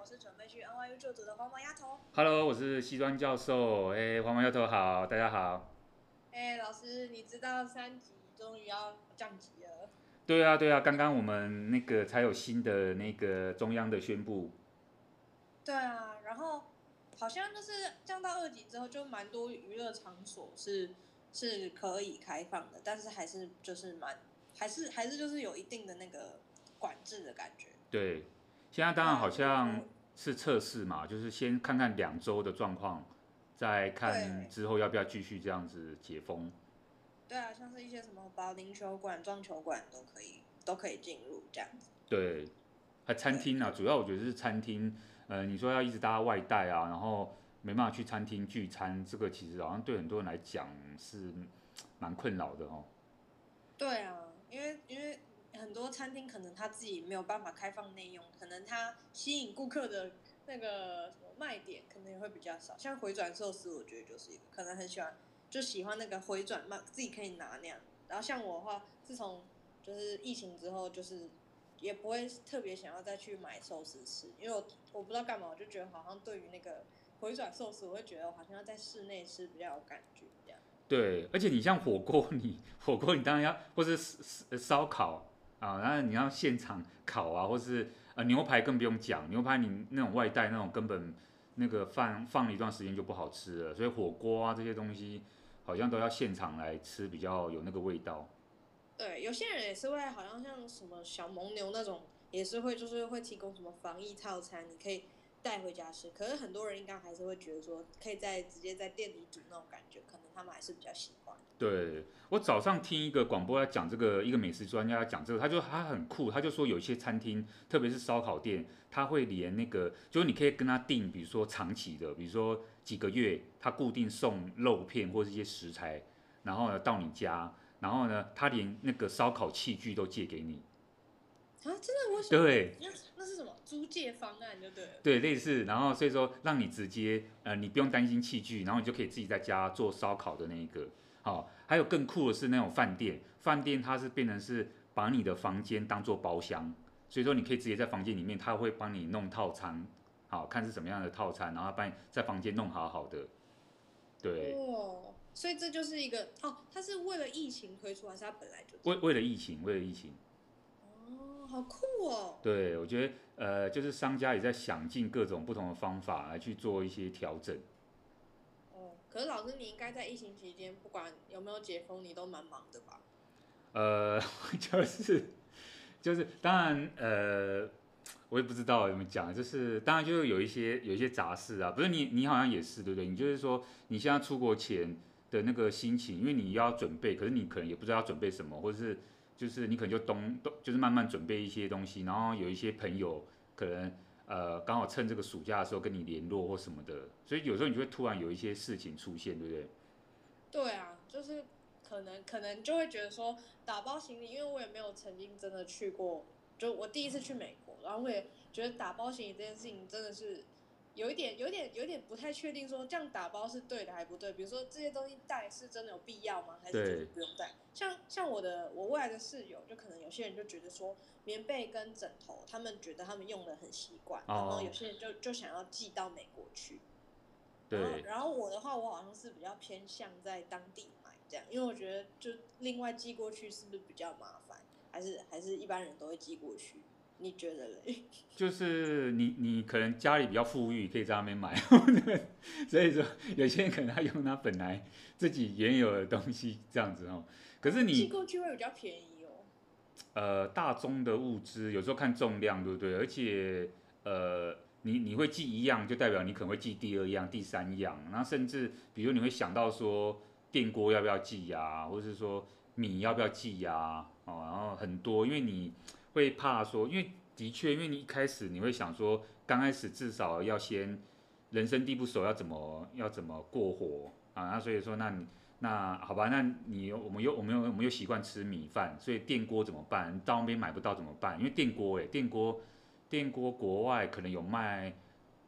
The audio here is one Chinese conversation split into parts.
我是准备去 NYU 就读的黄毛丫头。Hello，我是西装教授。哎、欸，黄毛丫头好，大家好。哎、欸，老师，你知道三级终于要降级了？对啊，对啊，刚刚我们那个才有新的那个中央的宣布。对啊，然后好像就是降到二级之后，就蛮多娱乐场所是是可以开放的，但是还是就是蛮还是还是就是有一定的那个。管制的感觉。对，现在当然好像是测试嘛，就是先看看两周的状况，再看之后要不要继续这样子解封。对啊，像是一些什么保龄球馆、撞球馆都可以，都可以进入这样子。对，还餐厅啊，主要我觉得是餐厅。呃，你说要一直大家外带啊，然后没办法去餐厅聚餐，这个其实好像对很多人来讲是蛮困扰的哦。对啊，因为因为。很多餐厅可能他自己没有办法开放内用，可能他吸引顾客的那个什么卖点可能也会比较少。像回转寿司，我觉得就是一个可能很喜欢，就喜欢那个回转嘛，自己可以拿那样。然后像我的话，自从就是疫情之后，就是也不会特别想要再去买寿司吃，因为我我不知道干嘛，我就觉得好像对于那个回转寿司，我会觉得我好像要在室内吃比较有感觉这样。对，而且你像火锅，你火锅你当然要，或是烧烤。啊，然后你要现场烤啊，或是呃牛排更不用讲，牛排你那种外带那种根本那个放放了一段时间就不好吃了，所以火锅啊这些东西好像都要现场来吃比较有那个味道。对，有些人也是会好像像什么小蒙牛那种，也是会就是会提供什么防疫套餐，你可以。带回家吃，可是很多人应该还是会觉得说，可以在直接在店里煮那种感觉，可能他们还是比较喜。对，我早上听一个广播在讲这个，一个美食专家讲这个，他就他很酷，他就说有一些餐厅，特别是烧烤店，他会连那个，就是你可以跟他订，比如说长期的，比如说几个月，他固定送肉片或是一些食材，然后呢到你家，然后呢他连那个烧烤器具都借给你。啊，真的我对，那那是什么租借方案就对了。对，类似，然后所以说让你直接呃，你不用担心器具，然后你就可以自己在家做烧烤的那一个。好、哦，还有更酷的是那种饭店，饭店它是变成是把你的房间当做包厢，所以说你可以直接在房间里面，他会帮你弄套餐，好看是什么样的套餐，然后帮你在房间弄好好的。对。哦，所以这就是一个哦，它是为了疫情推出，还是它本来就为为了疫情，为了疫情。哦好酷哦！对，我觉得呃，就是商家也在想尽各种不同的方法来去做一些调整。可是老师，你应该在疫情期间，不管有没有解封，你都蛮忙的吧？呃，就是就是，当然呃，我也不知道怎么讲，就是当然就是有一些有一些杂事啊，不是你你好像也是对不对？你就是说你现在出国前的那个心情，因为你要准备，可是你可能也不知道要准备什么，或者是。就是你可能就东东，就是慢慢准备一些东西，然后有一些朋友可能呃刚好趁这个暑假的时候跟你联络或什么的，所以有时候你就会突然有一些事情出现，对不对？对啊，就是可能可能就会觉得说打包行李，因为我也没有曾经真的去过，就我第一次去美国，然后我也觉得打包行李这件事情真的是。有一点，有一点，有一点不太确定，说这样打包是对的还不对？比如说这些东西带是真的有必要吗？还是就是不用带？像像我的我未来的室友，就可能有些人就觉得说棉被跟枕头，他们觉得他们用的很习惯，然后有些人就就想要寄到美国去。对。然后，然后我的话，我好像是比较偏向在当地买这样，因为我觉得就另外寄过去是不是比较麻烦？还是还是一般人都会寄过去？你觉得嘞？就是你，你可能家里比较富裕，可以在那边买，所以说有些人可能他用他本来自己原有的东西这样子哦。可是你寄过去会比较便宜哦。呃，大宗的物资有时候看重量，对不对？而且呃，你你会寄一样，就代表你可能会寄第二样、第三样，然后甚至比如你会想到说电锅要不要寄呀，或者是说米要不要寄呀？哦，然后很多，因为你。会怕说，因为的确，因为你一开始你会想说，刚开始至少要先人生地不熟，要怎么要怎么过活啊？那所以说，那你那好吧，那你我们又我们又我们又习惯吃米饭，所以电锅怎么办？到那边买不到怎么办？因为电锅诶，电锅电锅国外可能有卖，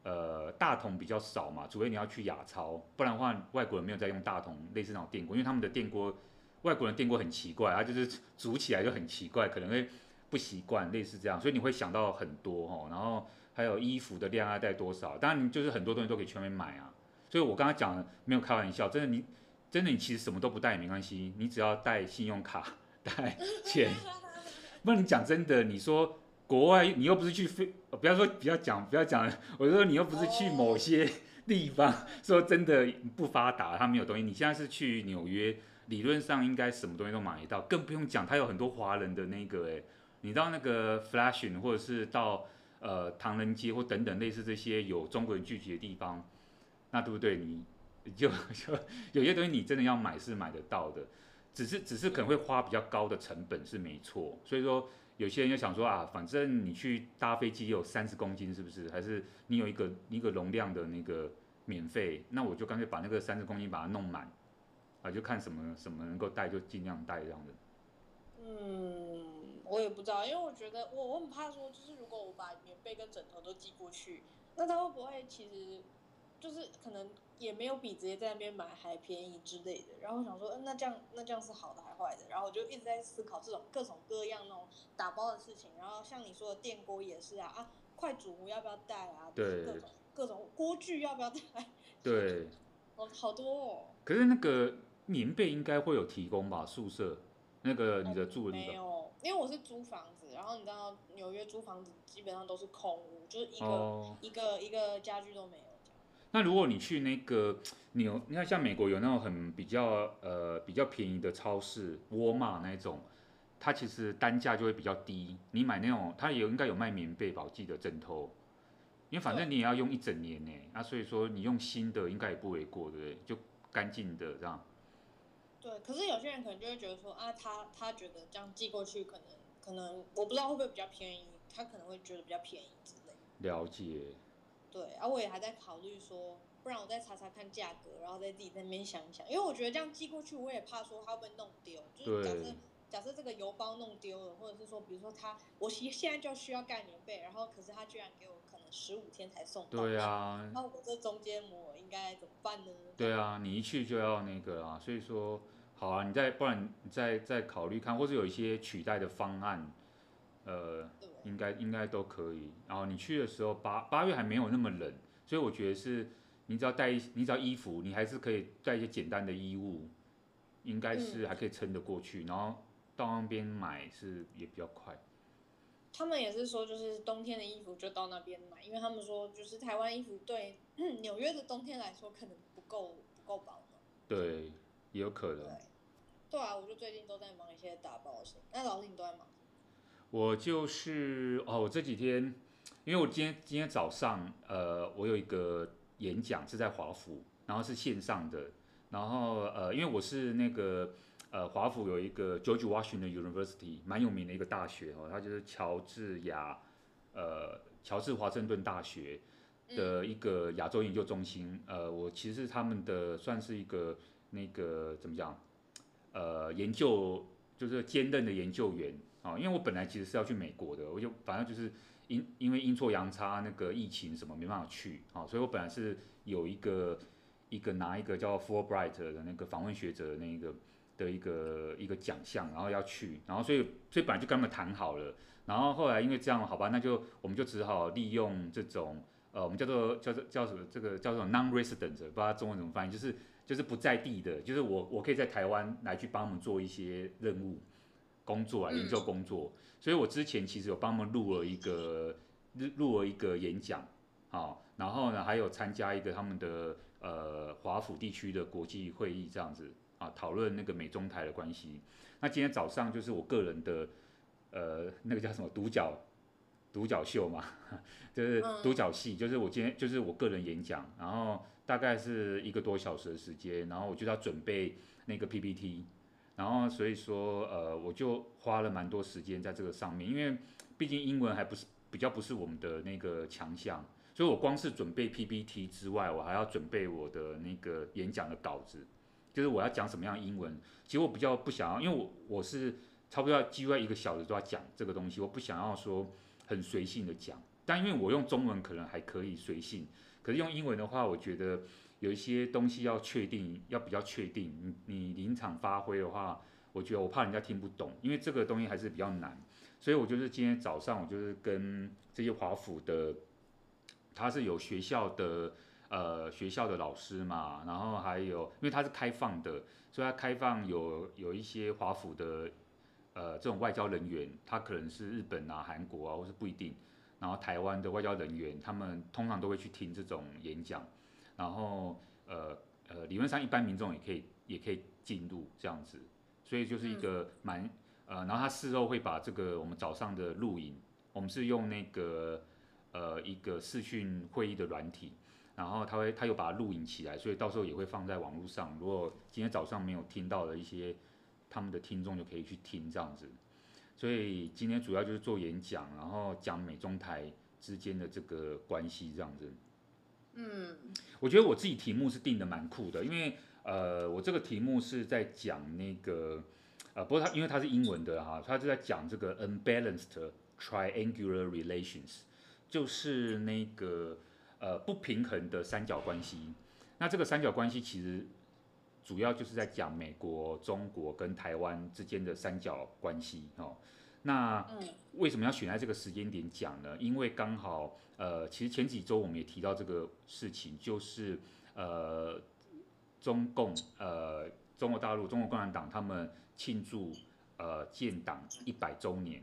呃，大桶比较少嘛，除非你要去亚超，不然的话外国人没有在用大桶类似那种电锅，因为他们的电锅外国人电锅很奇怪，它就是煮起来就很奇怪，可能会。不习惯，类似这样，所以你会想到很多哦。然后还有衣服的量要带多少，当然就是很多东西都可以全面买啊。所以我刚刚讲的没有开玩笑，真的你真的你其实什么都不带也没关系，你只要带信用卡、带钱。不然你讲真的，你说国外你又不是去非，不要说不要讲不要讲，我就说你又不是去某些地方，说真的不发达，他没有东西。你现在是去纽约，理论上应该什么东西都买得到，更不用讲，他有很多华人的那个诶。你到那个 Flushing 或者是到呃唐人街或等等类似这些有中国人聚集的地方，那对不对？你就 就有些东西你真的要买是买得到的，只是只是可能会花比较高的成本是没错。所以说有些人就想说啊，反正你去搭飞机有三十公斤是不是？还是你有一个一个容量的那个免费？那我就干脆把那个三十公斤把它弄满啊，就看什么什么能够带就尽量带这样的。嗯。我也不知道，因为我觉得我我很怕说，就是如果我把棉被跟枕头都寄过去，那他会不会其实就是可能也没有比直接在那边买还便宜之类的？然后我想说，嗯，那这样那这样是好的还坏的？然后我就一直在思考这种各种各样那种打包的事情。然后像你说的电锅也是啊，啊，快煮壶要不要带啊？对，各种各种锅具要不要带？对，哦，好多哦。可是那个棉被应该会有提供吧？宿舍那个你的住的地方。哦，没有。因为我是租房子，然后你知道纽约租房子基本上都是空屋，就是一个、oh. 一个一个家具都没有。那如果你去那个纽，你看像美国有那种很比较呃比较便宜的超市，沃尔玛那种，它其实单价就会比较低。你买那种，它也有应该有卖棉被吧，我记得枕头，因为反正你也要用一整年呢，那、啊、所以说你用新的应该也不为过，对不对？就干净的这样。对，可是有些人可能就会觉得说啊，他他觉得这样寄过去可能可能我不知道会不会比较便宜，他可能会觉得比较便宜之类。了解。对，啊，我也还在考虑说，不然我再查查看价格，然后再自己在那边想一想，因为我觉得这样寄过去，我也怕说他会不会弄丢，就是假设假设这个邮包弄丢了，或者是说比如说他我现现在就需要盖棉被，然后可是他居然给我十五天才送到，对啊，那我这中间我应该怎么办呢？对啊，你一去就要那个啊，所以说。好啊，你再不然你再再考虑看，或是有一些取代的方案，呃，应该应该都可以。然后你去的时候八八月还没有那么冷，所以我觉得是，你只要带一你只要衣服，你还是可以带一些简单的衣物，应该是还可以撑得过去。然后到那边买是也比较快。他们也是说，就是冬天的衣服就到那边买，因为他们说就是台湾衣服对纽约的冬天来说可能不够不够保暖。对，也有可能。对啊，我就最近都在忙一些打包的事。那老师你都在忙？我就是哦，我这几天，因为我今天今天早上，呃，我有一个演讲是在华府，然后是线上的，然后呃，因为我是那个呃华府有一个 George Washington University，蛮有名的一个大学哦，它就是乔治亚呃乔治华盛顿大学的一个亚洲研究中心。呃，我其实是他们的算是一个那个怎么讲？呃，研究就是兼任的研究员啊，因为我本来其实是要去美国的，我就反正就是因因为阴错阳差那个疫情什么没办法去啊，所以我本来是有一个一个拿一个叫 Fulbright 的那个访问学者的那个的一个一个奖项，然后要去，然后所以所以本来就跟他们谈好了，然后后来因为这样好吧，那就我们就只好利用这种呃我们叫做叫做叫什么这个叫做 non-resident，不知道中文怎么翻译，就是。就是不在地的，就是我，我可以在台湾来去帮他们做一些任务、工作啊，研究工作。所以我之前其实有帮他们录了一个录了一个演讲，好，然后呢还有参加一个他们的呃华府地区的国际会议这样子啊，讨论那个美中台的关系。那今天早上就是我个人的呃那个叫什么独角独角秀嘛，就是独角戏，就是我今天就是我个人演讲，然后。大概是一个多小时的时间，然后我就要准备那个 PPT，然后所以说呃我就花了蛮多时间在这个上面，因为毕竟英文还不是比较不是我们的那个强项，所以我光是准备 PPT 之外，我还要准备我的那个演讲的稿子，就是我要讲什么样的英文。其实我比较不想要，因为我我是差不多要几乎要一个小时都要讲这个东西，我不想要说很随性的讲，但因为我用中文可能还可以随性。可是用英文的话，我觉得有一些东西要确定，要比较确定。你你临场发挥的话，我觉得我怕人家听不懂，因为这个东西还是比较难。所以我就是今天早上我就是跟这些华府的，他是有学校的呃学校的老师嘛，然后还有因为他是开放的，所以他开放有有一些华府的呃这种外交人员，他可能是日本啊、韩国啊，或是不一定，然后台湾的外交人员，他们通常都会去听这种演讲，然后呃呃理论上一般民众也可以也可以进入这样子，所以就是一个蛮。呃，然后他事后会把这个我们早上的录影，我们是用那个呃一个视讯会议的软体，然后他会他又把它录影起来，所以到时候也会放在网络上。如果今天早上没有听到的一些他们的听众就可以去听这样子。所以今天主要就是做演讲，然后讲美中台之间的这个关系这样子。嗯，我觉得我自己题目是定的蛮酷的，因为呃我这个题目是在讲那个。呃，不过它因为它是英文的哈，它就在讲这个 unbalanced triangular relations，就是那个呃不平衡的三角关系。那这个三角关系其实主要就是在讲美国、中国跟台湾之间的三角关系哦。那为什么要选在这个时间点讲呢？因为刚好呃，其实前几周我们也提到这个事情，就是呃中共呃中国大陆、中国共产党他们。庆祝呃建党一百周年，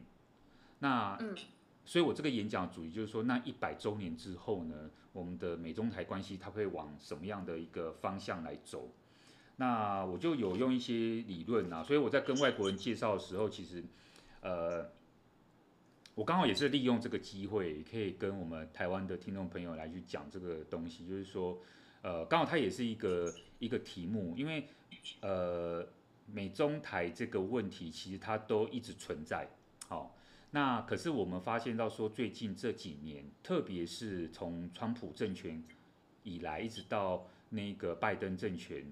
那，嗯，所以我这个演讲主题就是说，那一百周年之后呢，我们的美中台关系它会往什么样的一个方向来走？那我就有用一些理论啊，所以我在跟外国人介绍的时候，其实呃，我刚好也是利用这个机会，可以跟我们台湾的听众朋友来去讲这个东西，就是说，呃，刚好它也是一个一个题目，因为呃。美中台这个问题，其实它都一直存在。好，那可是我们发现到说，最近这几年，特别是从川普政权以来，一直到那个拜登政权，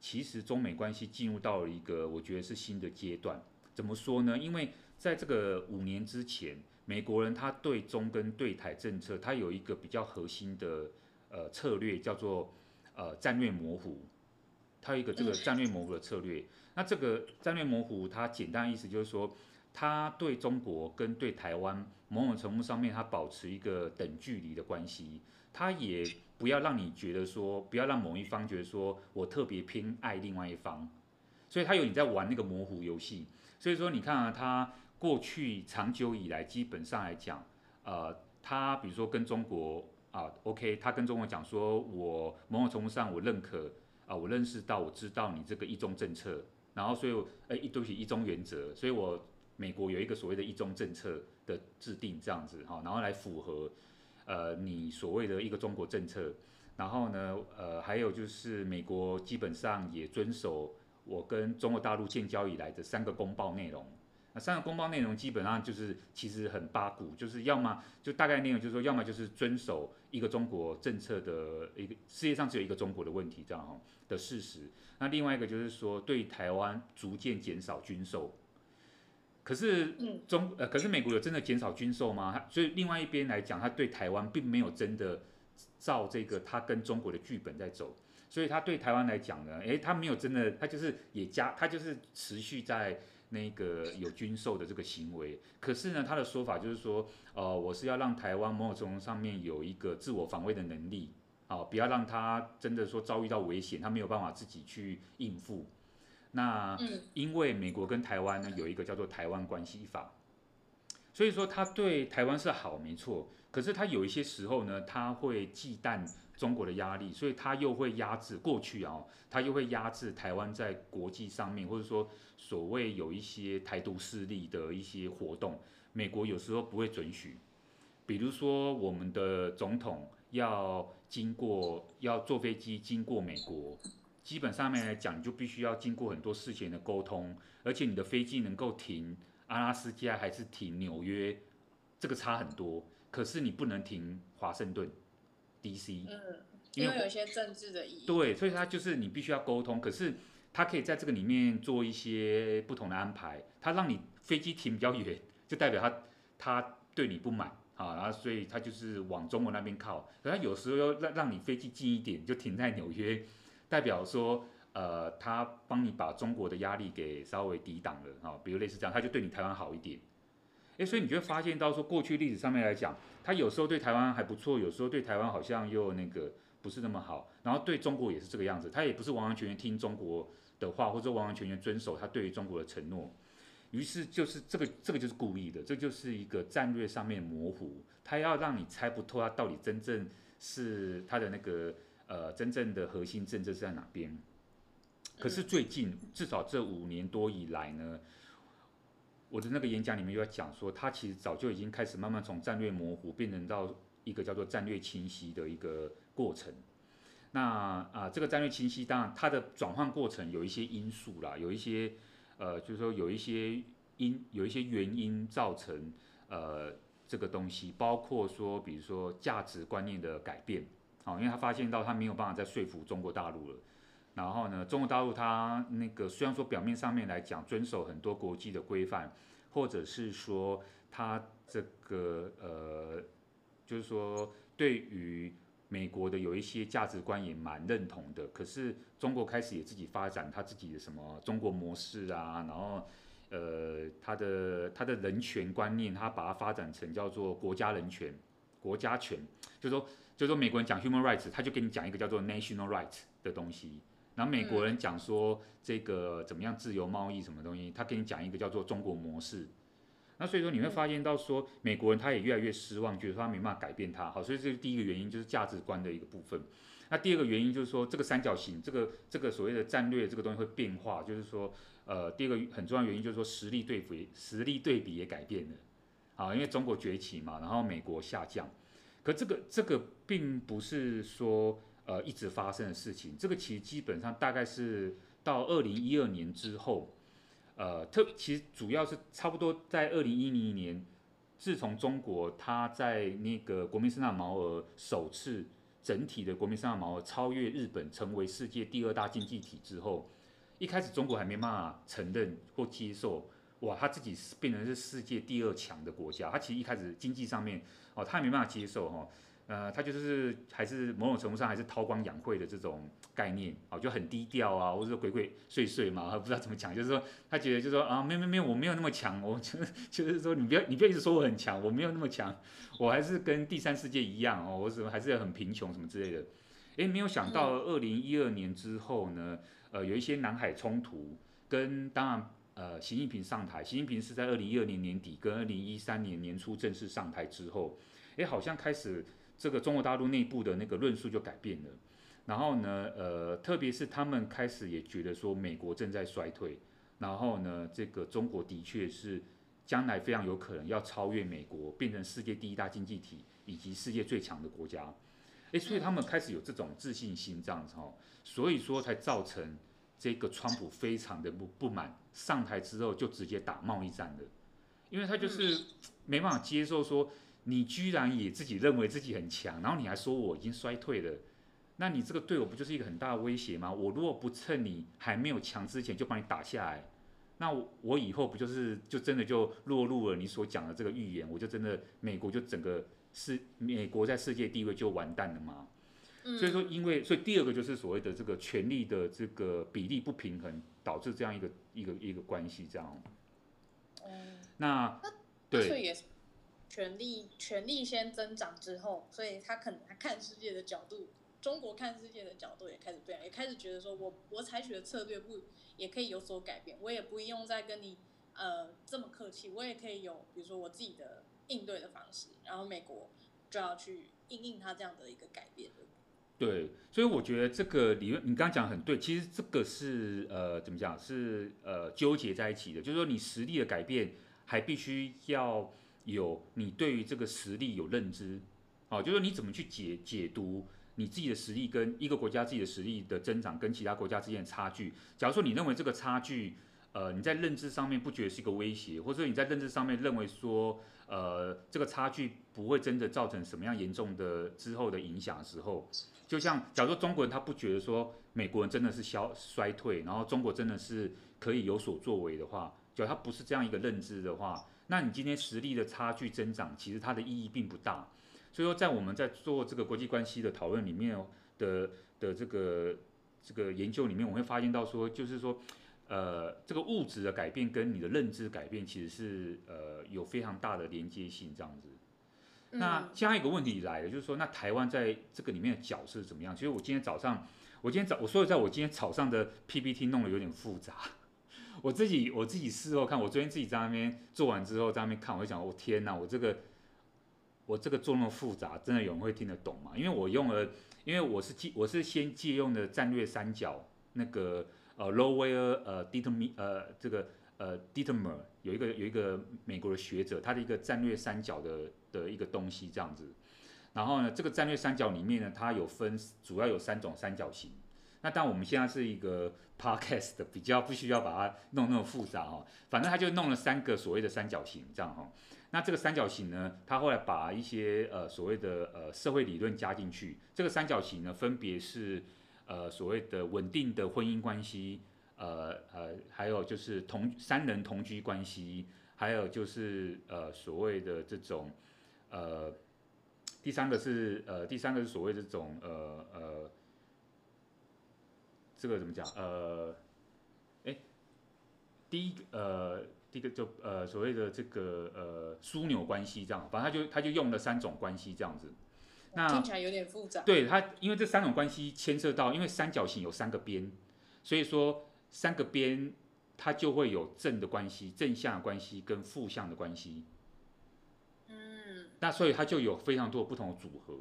其实中美关系进入到了一个我觉得是新的阶段。怎么说呢？因为在这个五年之前，美国人他对中跟对台政策，他有一个比较核心的呃策略，叫做呃战略模糊。他有一个这个战略模糊的策略。那这个战略模糊，它简单意思就是说，他对中国跟对台湾某种程度上面，他保持一个等距离的关系，他也不要让你觉得说，不要让某一方觉得说我特别偏爱另外一方，所以他有你在玩那个模糊游戏。所以说你看啊，他过去长久以来基本上来讲，呃，他比如说跟中国啊，OK，他跟中国讲说，我某种程度上我认可啊，我认识到我知道你这个一中政策。然后，所以，哎，一对起一中原则，所以我美国有一个所谓的一中政策的制定，这样子哈，然后来符合，呃，你所谓的一个中国政策。然后呢，呃，还有就是美国基本上也遵守我跟中国大陆建交以来的三个公报内容。那三个公报内容基本上就是其实很八股，就是要么就大概内容就是说，要么就是遵守一个中国政策的一个世界上只有一个中国的问题这样哈的事实。那另外一个就是说，对台湾逐渐减少军售，可是中呃，可是美国有真的减少军售吗？所以另外一边来讲，他对台湾并没有真的照这个他跟中国的剧本在走，所以他对台湾来讲呢，诶，他没有真的，他就是也加，他就是持续在那个有军售的这个行为。可是呢，他的说法就是说，呃，我是要让台湾某种程度上面有一个自我防卫的能力。好，不要让他真的说遭遇到危险，他没有办法自己去应付。那因为美国跟台湾呢有一个叫做《台湾关系法》，所以说他对台湾是好没错，可是他有一些时候呢，他会忌惮中国的压力，所以他又会压制过去啊，他又会压制台湾在国际上面，或者说所谓有一些台独势力的一些活动，美国有时候不会准许。比如说我们的总统要。经过要坐飞机经过美国，基本上面来讲，你就必须要经过很多事前的沟通，而且你的飞机能够停阿拉斯加还是停纽约，这个差很多。可是你不能停华盛顿 DC，嗯，因为有一些政治的意义。对，所以它就是你必须要沟通。可是它可以在这个里面做一些不同的安排，它让你飞机停比较远，就代表他他对你不满。啊，然后所以他就是往中国那边靠，可他有时候又让让你飞机近一点，就停在纽约，代表说，呃，他帮你把中国的压力给稍微抵挡了，啊，比如类似这样，他就对你台湾好一点。诶，所以你就会发现到说，过去历史上面来讲，他有时候对台湾还不错，有时候对台湾好像又那个不是那么好，然后对中国也是这个样子，他也不是完完全全听中国的话，或者完完全全遵守他对于中国的承诺。于是就是这个这个就是故意的，这就是一个战略上面模糊，他要让你猜不透他到底真正是他的那个呃真正的核心政策是在哪边。可是最近至少这五年多以来呢，我的那个演讲里面又要讲说，他其实早就已经开始慢慢从战略模糊变成到一个叫做战略清晰的一个过程。那啊、呃，这个战略清晰当然它的转换过程有一些因素啦，有一些。呃，就是说有一些因有一些原因造成呃这个东西，包括说比如说价值观念的改变，好、因为他发现到他没有办法再说服中国大陆了，然后呢，中国大陆他那个虽然说表面上面来讲遵守很多国际的规范，或者是说他这个呃，就是说对于。美国的有一些价值观也蛮认同的，可是中国开始也自己发展他自己的什么中国模式啊，然后呃他的他的人权观念，他把它发展成叫做国家人权、国家权，就是说就是说美国人讲 human rights，他就给你讲一个叫做 national rights 的东西，然后美国人讲说这个怎么样自由贸易什么东西，他给你讲一个叫做中国模式。那所以说你会发现到说，美国人他也越来越失望，觉得说他没办法改变他。好，所以这是第一个原因，就是价值观的一个部分。那第二个原因就是说，这个三角形，这个这个所谓的战略这个东西会变化，就是说，呃，第二个很重要原因就是说，实力对比，实力对比也改变了。啊，因为中国崛起嘛，然后美国下降。可这个这个并不是说呃一直发生的事情，这个其实基本上大概是到二零一二年之后。呃，特其实主要是差不多在二零一零年，自从中国它在那个国民生产毛额首次整体的国民生产毛额超越日本，成为世界第二大经济体之后，一开始中国还没办法承认或接受，哇，他自己是变成是世界第二强的国家，他其实一开始经济上面哦，他也没办法接受哈。哦呃，他就是还是某种程度上还是韬光养晦的这种概念哦，就很低调啊，或者说鬼鬼祟祟嘛，还不知道怎么讲，就是说他觉得就是说啊，没有没有没有，我没有那么强，我就是就是说你不要你不要一直说我很强，我没有那么强，我还是跟第三世界一样哦，我怎么还是很贫穷什么之类的。诶，没有想到二零一二年之后呢，呃，有一些南海冲突，跟当然呃，习近平上台，习近平是在二零一二年年底跟二零一三年年初正式上台之后，诶，好像开始。这个中国大陆内部的那个论述就改变了，然后呢，呃，特别是他们开始也觉得说美国正在衰退，然后呢，这个中国的确是将来非常有可能要超越美国，变成世界第一大经济体以及世界最强的国家，诶，所以他们开始有这种自信心这样子哈，所以说才造成这个川普非常的不不满，上台之后就直接打贸易战了，因为他就是没办法接受说。你居然也自己认为自己很强，然后你还说我已经衰退了，那你这个对我不就是一个很大的威胁吗？我如果不趁你还没有强之前就把你打下来，那我以后不就是就真的就落入了你所讲的这个预言？我就真的美国就整个是美国在世界地位就完蛋了吗？嗯。所以说，因为所以第二个就是所谓的这个权力的这个比例不平衡，导致这样一个一个一个关系这样。嗯。那对也是。权力权力先增长之后，所以他可能他看世界的角度，中国看世界的角度也开始变，也开始觉得说我我采取的策略不也可以有所改变，我也不用再跟你呃这么客气，我也可以有比如说我自己的应对的方式，然后美国就要去应应他这样的一个改变。对，对所以我觉得这个理论你刚刚讲很对，其实这个是呃怎么讲是呃纠结在一起的，就是说你实力的改变还必须要。有你对于这个实力有认知，哦，就是说你怎么去解解读你自己的实力跟一个国家自己的实力的增长跟其他国家之间的差距。假如说你认为这个差距，呃，你在认知上面不觉得是一个威胁，或者说你在认知上面认为说，呃，这个差距不会真的造成什么样严重的之后的影响的时候，就像假如说中国人他不觉得说美国人真的是消衰退，然后中国真的是可以有所作为的话，假如他不是这样一个认知的话。那你今天实力的差距增长，其实它的意义并不大。所以说，在我们在做这个国际关系的讨论里面的的这个这个研究里面，我会发现到说，就是说，呃，这个物质的改变跟你的认知改变，其实是呃有非常大的连接性这样子。那下一个问题来了，就是说，那台湾在这个里面的角色是怎么样？其实我今天早上，我今天早我说实在，我今天早上的 PPT 弄得有点复杂。我自己我自己事后看，我昨天自己在那边做完之后在那边看，我就想，我、哦、天哪，我这个我这个做那么复杂，真的有人会听得懂吗？因为我用了，因为我是借我是先借用的战略三角那个呃 Lower 呃 Determin 呃这个呃 Determer 有一个有一个美国的学者，他的一个战略三角的的一个东西这样子。然后呢，这个战略三角里面呢，它有分主要有三种三角形。那当然我们现在是一个 podcast，比较不需要把它弄那么复杂哈，反正他就弄了三个所谓的三角形这样哈。那这个三角形呢，他后来把一些呃所谓的呃社会理论加进去。这个三角形呢，分别是呃所谓的稳定的婚姻关系，呃呃还有就是同三人同居关系，还有就是呃所谓的这种呃第三个是呃第三个是所谓这种呃呃。这个怎么讲？呃，哎，第一呃，第一个就呃所谓的这个呃枢纽关系这样，反正他就他就用了三种关系这样子。那听起来有点复杂。对他，因为这三种关系牵涉到，因为三角形有三个边，所以说三个边它就会有正的关系、正向的关系跟负向的关系。嗯。那所以它就有非常多不同的组合。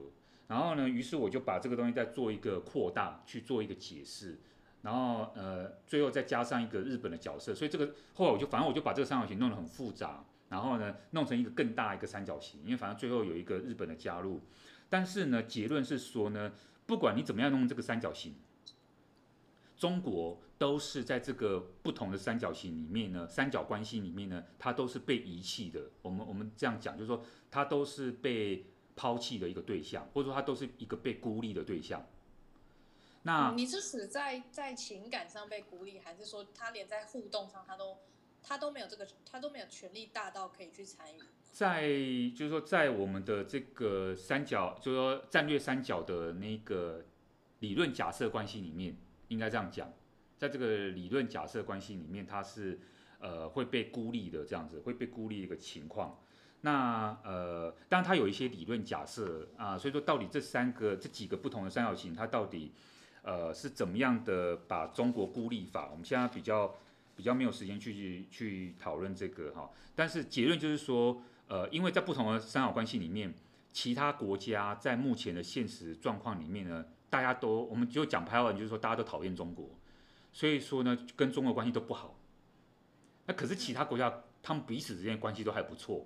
然后呢，于是我就把这个东西再做一个扩大，去做一个解释，然后呃，最后再加上一个日本的角色，所以这个后来我就反正我就把这个三角形弄得很复杂，然后呢，弄成一个更大一个三角形，因为反正最后有一个日本的加入，但是呢，结论是说呢，不管你怎么样弄这个三角形，中国都是在这个不同的三角形里面呢，三角关系里面呢，它都是被遗弃的。我们我们这样讲，就是说它都是被。抛弃的一个对象，或者说它都是一个被孤立的对象。那、嗯、你是指在在情感上被孤立，还是说他连在互动上他都他都没有这个他都没有权力大到可以去参与？在就是说，在我们的这个三角，就是说战略三角的那个理论假设关系里面，应该这样讲，在这个理论假设关系里面，它是呃会被孤立的这样子，会被孤立一个情况。那呃，当然它有一些理论假设啊，所以说到底这三个这几个不同的三角形，它到底呃是怎么样的把中国孤立法？我们现在比较比较没有时间去去讨论这个哈。但是结论就是说，呃，因为在不同的三角关系里面，其他国家在目前的现实状况里面呢，大家都我们就讲白话文，就是说大家都讨厌中国，所以说呢，跟中国关系都不好。那可是其他国家，他们彼此之间关系都还不错。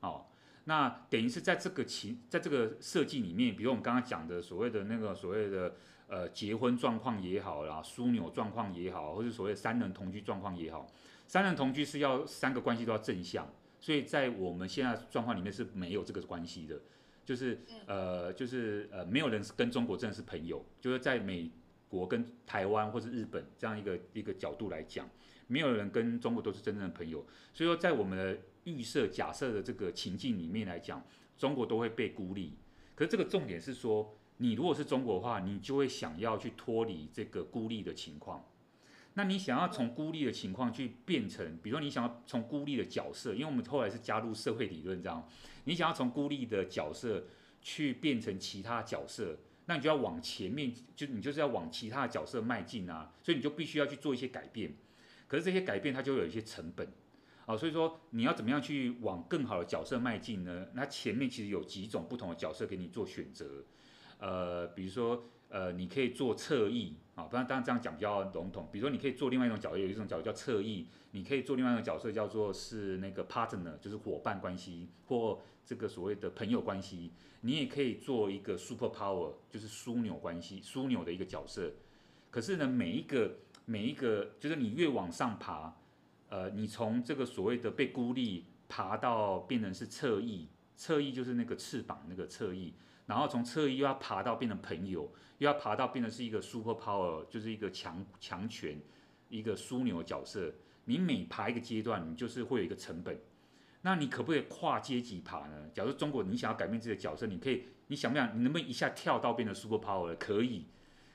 哦，那等于是在这个情，在这个设计里面，比如我们刚刚讲的所谓的那个所谓的呃结婚状况也好啦，枢纽状况也好，或者所谓三人同居状况也好，三人同居是要三个关系都要正向，所以在我们现在状况里面是没有这个关系的，就是呃就是呃没有人跟中国真的是朋友，就是在美国跟台湾或是日本这样一个一个角度来讲，没有人跟中国都是真正的朋友，所以说在我们的。预设假设的这个情境里面来讲，中国都会被孤立。可是这个重点是说，你如果是中国的话，你就会想要去脱离这个孤立的情况。那你想要从孤立的情况去变成，比如说你想要从孤立的角色，因为我们后来是加入社会理论这样，你想要从孤立的角色去变成其他角色，那你就要往前面，就你就是要往其他的角色迈进啊，所以你就必须要去做一些改变。可是这些改变它就有一些成本。啊，所以说你要怎么样去往更好的角色迈进呢？那前面其实有几种不同的角色给你做选择，呃，比如说呃，你可以做侧翼啊，不然当然这样讲比较笼统。比如说你可以做另外一种角色，有一种角色叫侧翼，你可以做另外一种角色叫做是那个 partner，就是伙伴关系或这个所谓的朋友关系。你也可以做一个 super power，就是枢纽关系，枢纽的一个角色。可是呢，每一个每一个就是你越往上爬。呃，你从这个所谓的被孤立爬到变成是侧翼，侧翼就是那个翅膀那个侧翼，然后从侧翼又要爬到变成朋友，又要爬到变成是一个 super power，就是一个强强权，一个枢纽角色。你每爬一个阶段，你就是会有一个成本。那你可不可以跨阶级爬呢？假如中国你想要改变这个角色，你可以，你想不想？你能不能一下跳到变成 super power？可以，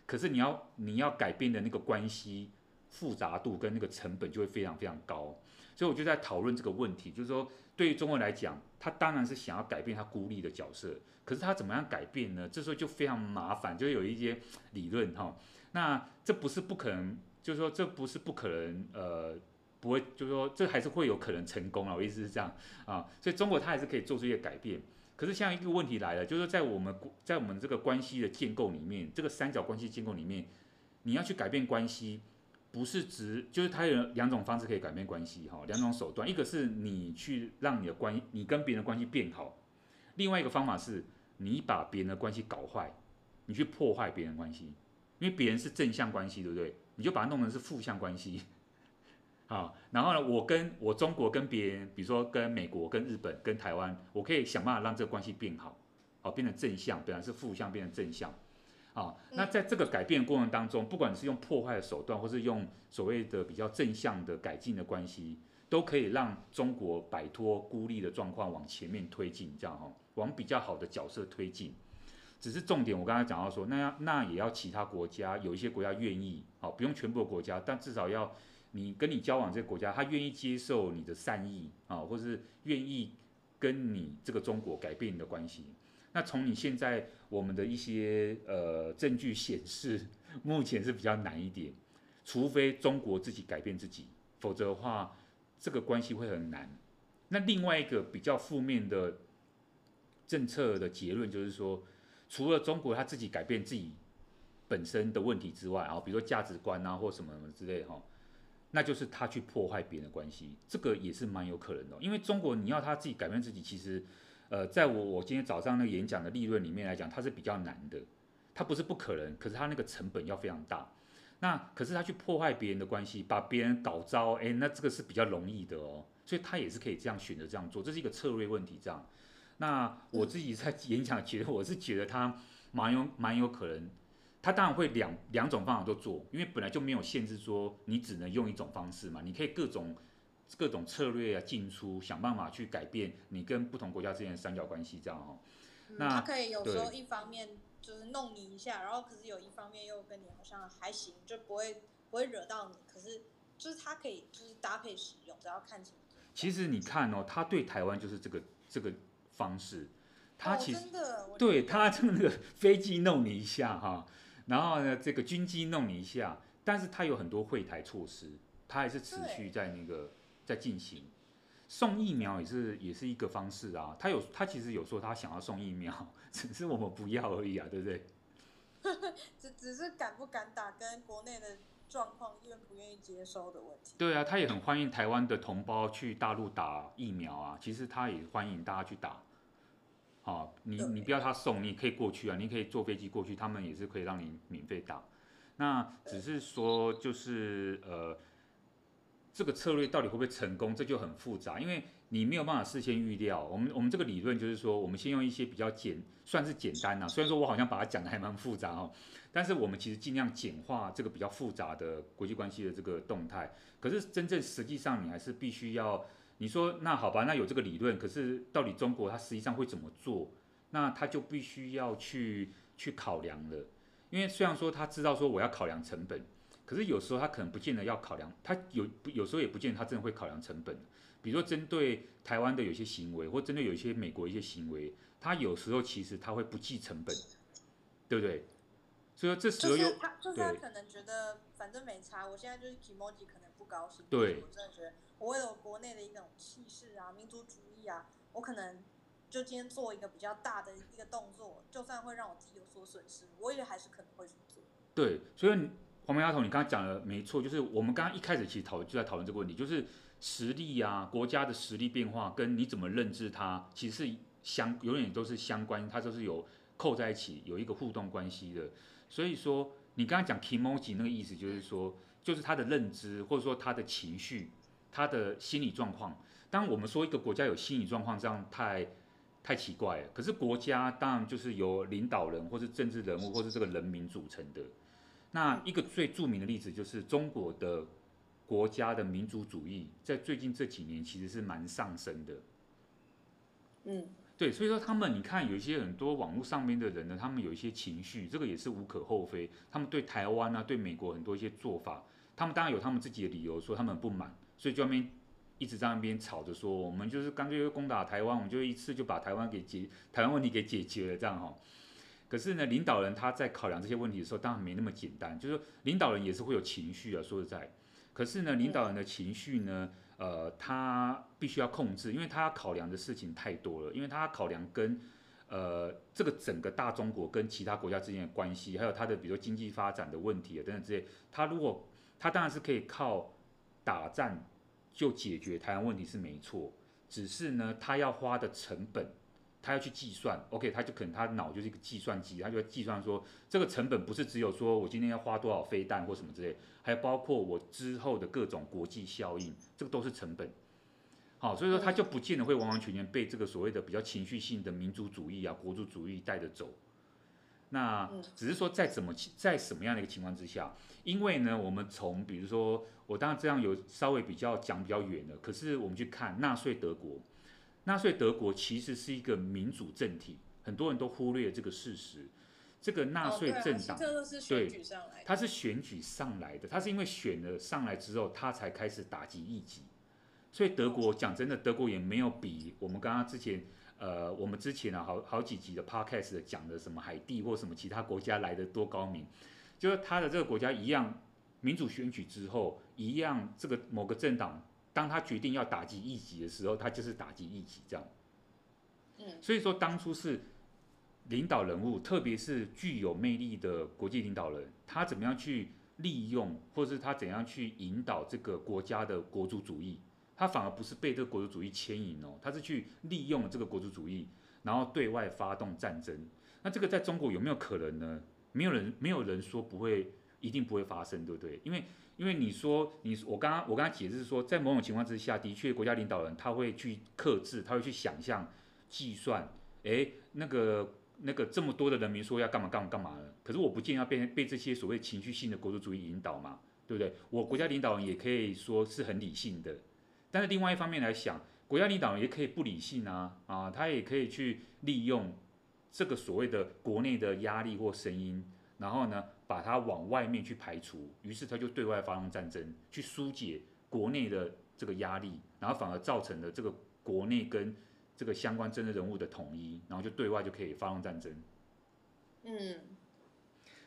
可是你要你要改变的那个关系。复杂度跟那个成本就会非常非常高。所以我就在讨论这个问题，就是说对于中国来讲，他当然是想要改变他孤立的角色，可是他怎么样改变呢？这时候就非常麻烦，就有一些理论哈。那这不是不可能，就是说这不是不可能，呃，不会，就是说这还是会有可能成功啊。我意思是这样啊，所以中国它还是可以做出一些改变。可是像一个问题来了，就是在我们在我们这个关系的建构里面，这个三角关系建构里面，你要去改变关系，不是指就是它有两种方式可以改变关系哈，两种手段，一个是你去让你的关，你跟别人的关系变好，另外一个方法是你把别人的关系搞坏，你去破坏别人关系。因为别人是正向关系，对不对？你就把它弄成是负向关系，好，然后呢，我跟我中国跟别人，比如说跟美国、跟日本、跟台湾，我可以想办法让这个关系变好，好，变成正向，本来是负向变成正向，啊，那在这个改变的过程当中，不管是用破坏的手段，或是用所谓的比较正向的改进的关系，都可以让中国摆脱孤立的状况，往前面推进，这样哈，往比较好的角色推进。只是重点，我刚才讲到说，那要那也要其他国家有一些国家愿意，好，不用全部的国家，但至少要你跟你交往这个国家，他愿意接受你的善意啊，或是愿意跟你这个中国改变你的关系。那从你现在我们的一些呃证据显示，目前是比较难一点，除非中国自己改变自己，否则的话，这个关系会很难。那另外一个比较负面的政策的结论就是说。除了中国他自己改变自己本身的问题之外啊，比如说价值观啊或什么什么之类哈，那就是他去破坏别人的关系，这个也是蛮有可能的。因为中国你要他自己改变自己，其实呃，在我我今天早上那个演讲的利润里面来讲，它是比较难的。它不是不可能，可是它那个成本要非常大。那可是他去破坏别人的关系，把别人搞糟，哎，那这个是比较容易的哦。所以他也是可以这样选择这样做，这是一个策略问题，这样。那我自己在 演讲觉得，我是觉得他蛮有蛮有可能，他当然会两两种方法都做，因为本来就没有限制说你只能用一种方式嘛，你可以各种各种策略啊进出，想办法去改变你跟不同国家之间的三角关系这样哦。那他可以有时候一方面就是弄你一下，然后可是有一方面又跟你好像还行，就不会不会惹到你，可是就是他可以就是搭配使用，只要看清楚。其实你看哦，他对台湾就是这个这个。方式，他其实、哦、对他就那个飞机弄你一下哈，然后呢这个军机弄你一下，但是它有很多会台措施，它还是持续在那个在进行。送疫苗也是也是一个方式啊，他有他其实有说他想要送疫苗，只是我们不要而已啊，对不对？只只是敢不敢打跟国内的状况愿不愿意接收的问题。对啊，他也很欢迎台湾的同胞去大陆打疫苗啊。其实他也欢迎大家去打。好、哦，你你不要他送，你可以过去啊，你可以坐飞机过去，他们也是可以让你免费打。那只是说，就是呃，这个策略到底会不会成功，这就很复杂，因为你没有办法事先预料。我们我们这个理论就是说，我们先用一些比较简，算是简单啊。虽然说我好像把它讲的还蛮复杂哦。但是我们其实尽量简化这个比较复杂的国际关系的这个动态，可是真正实际上你还是必须要，你说那好吧，那有这个理论，可是到底中国它实际上会怎么做？那他就必须要去去考量了，因为虽然说他知道说我要考量成本，可是有时候他可能不见得要考量，他有有时候也不见得他真的会考量成本。比如说针对台湾的有些行为，或针对有一些美国一些行为，他有时候其实他会不计成本，对不对？所以说这时候又就是他，就是他可能觉得反正没差，我现在就是 kimoji 可能不高兴。对，我真的觉得我为了我国内的一种气势啊、民族主义啊，我可能就今天做一个比较大的一个动作，就算会让我自己有所损失，我也还是可能会去做。对，所以黄梅丫头，你刚刚讲的没错，就是我们刚刚一开始其实讨论就在讨论这个问题，就是实力啊，国家的实力变化跟你怎么认知它，其实是相永远都是相关，它都是有扣在一起，有一个互动关系的。所以说，你刚刚讲 kimoji 那个意思，就是说，就是他的认知，或者说他的情绪，他的心理状况。当我们说一个国家有心理状况，这样太太奇怪了。可是国家当然就是由领导人，或是政治人物，或是这个人民组成的。那一个最著名的例子，就是中国的国家的民族主义，在最近这几年其实是蛮上升的。嗯。对，所以说他们，你看有一些很多网络上面的人呢，他们有一些情绪，这个也是无可厚非。他们对台湾啊，对美国很多一些做法，他们当然有他们自己的理由，说他们不满，所以就那边一直在那边吵着说，我们就是干脆就攻打台湾，我们就一次就把台湾给解台湾问题给解决了这样哈。可是呢，领导人他在考量这些问题的时候，当然没那么简单，就是领导人也是会有情绪啊，说实在。可是呢，领导人的情绪呢，呃，他必须要控制，因为他考量的事情太多了，因为他考量跟呃这个整个大中国跟其他国家之间的关系，还有他的比如说经济发展的问题啊等等之类，他如果他当然是可以靠打战就解决台湾问题是没错，只是呢，他要花的成本。他要去计算，OK，他就可能他脑就是一个计算机，他就会计算说这个成本不是只有说我今天要花多少飞弹或什么之类，还有包括我之后的各种国际效应，这个都是成本。好，所以说他就不见得会完完全全被这个所谓的比较情绪性的民族主义啊、国族主义带着走。那只是说在怎么在什么样的一个情况之下，因为呢，我们从比如说我当然这样有稍微比较讲比较远的，可是我们去看纳粹德国。纳粹德国其实是一个民主政体，很多人都忽略了这个事实。这个纳粹政党，对，他是选举上来的，他是因为选了上来之后，他才开始打击异己。所以德国讲真的，德国也没有比我们刚刚之前，呃，我们之前啊好好几集的 podcast 讲的什么海地或什么其他国家来的多高明，就是他的这个国家一样民主选举之后，一样这个某个政党。当他决定要打击异己的时候，他就是打击异己这样。嗯所以说当初是领导人物，特别是具有魅力的国际领导人，他怎么样去利用，或者是他怎样去引导这个国家的国族主义，他反而不是被这个国族主义牵引哦，他是去利用这个国族主义，然后对外发动战争。那这个在中国有没有可能呢？没有人，没有人说不会，一定不会发生，对不对？因为因为你说你我刚刚我刚刚解释说，在某种情况之下，的确国家领导人他会去克制，他会去想象、计算，诶，那个那个这么多的人民说要干嘛干嘛干嘛的，可是我不见要被被这些所谓情绪性的国族主义引导嘛，对不对？我国家领导人也可以说是很理性的，但是另外一方面来想，国家领导人也可以不理性啊啊，他也可以去利用这个所谓的国内的压力或声音，然后呢，把它往外面去排除，于是他就对外发动战争，去疏解国内的这个压力，然后反而造成了这个国内跟这个相关政治人物的统一，然后就对外就可以发动战争。嗯，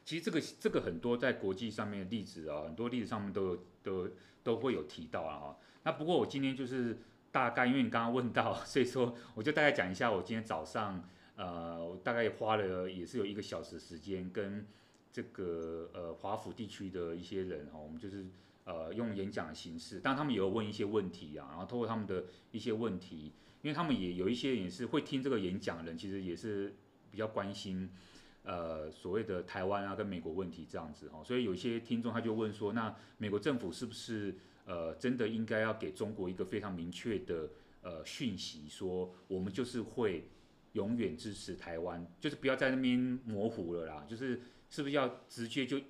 其实这个这个很多在国际上面的例子啊，很多例子上面都有都都会有提到啊。那不过我今天就是大概，因为你刚刚问到，所以说我就大概讲一下我今天早上呃，大概花了也是有一个小时时间跟。这个呃华府地区的一些人哈，我们就是呃用演讲的形式，当然他们也有问一些问题啊，然后透过他们的一些问题，因为他们也有一些也是会听这个演讲的人，其实也是比较关心呃所谓的台湾啊跟美国问题这样子哈，所以有一些听众他就问说，那美国政府是不是呃真的应该要给中国一个非常明确的呃讯息，说我们就是会永远支持台湾，就是不要在那边模糊了啦，就是。是不是要直接就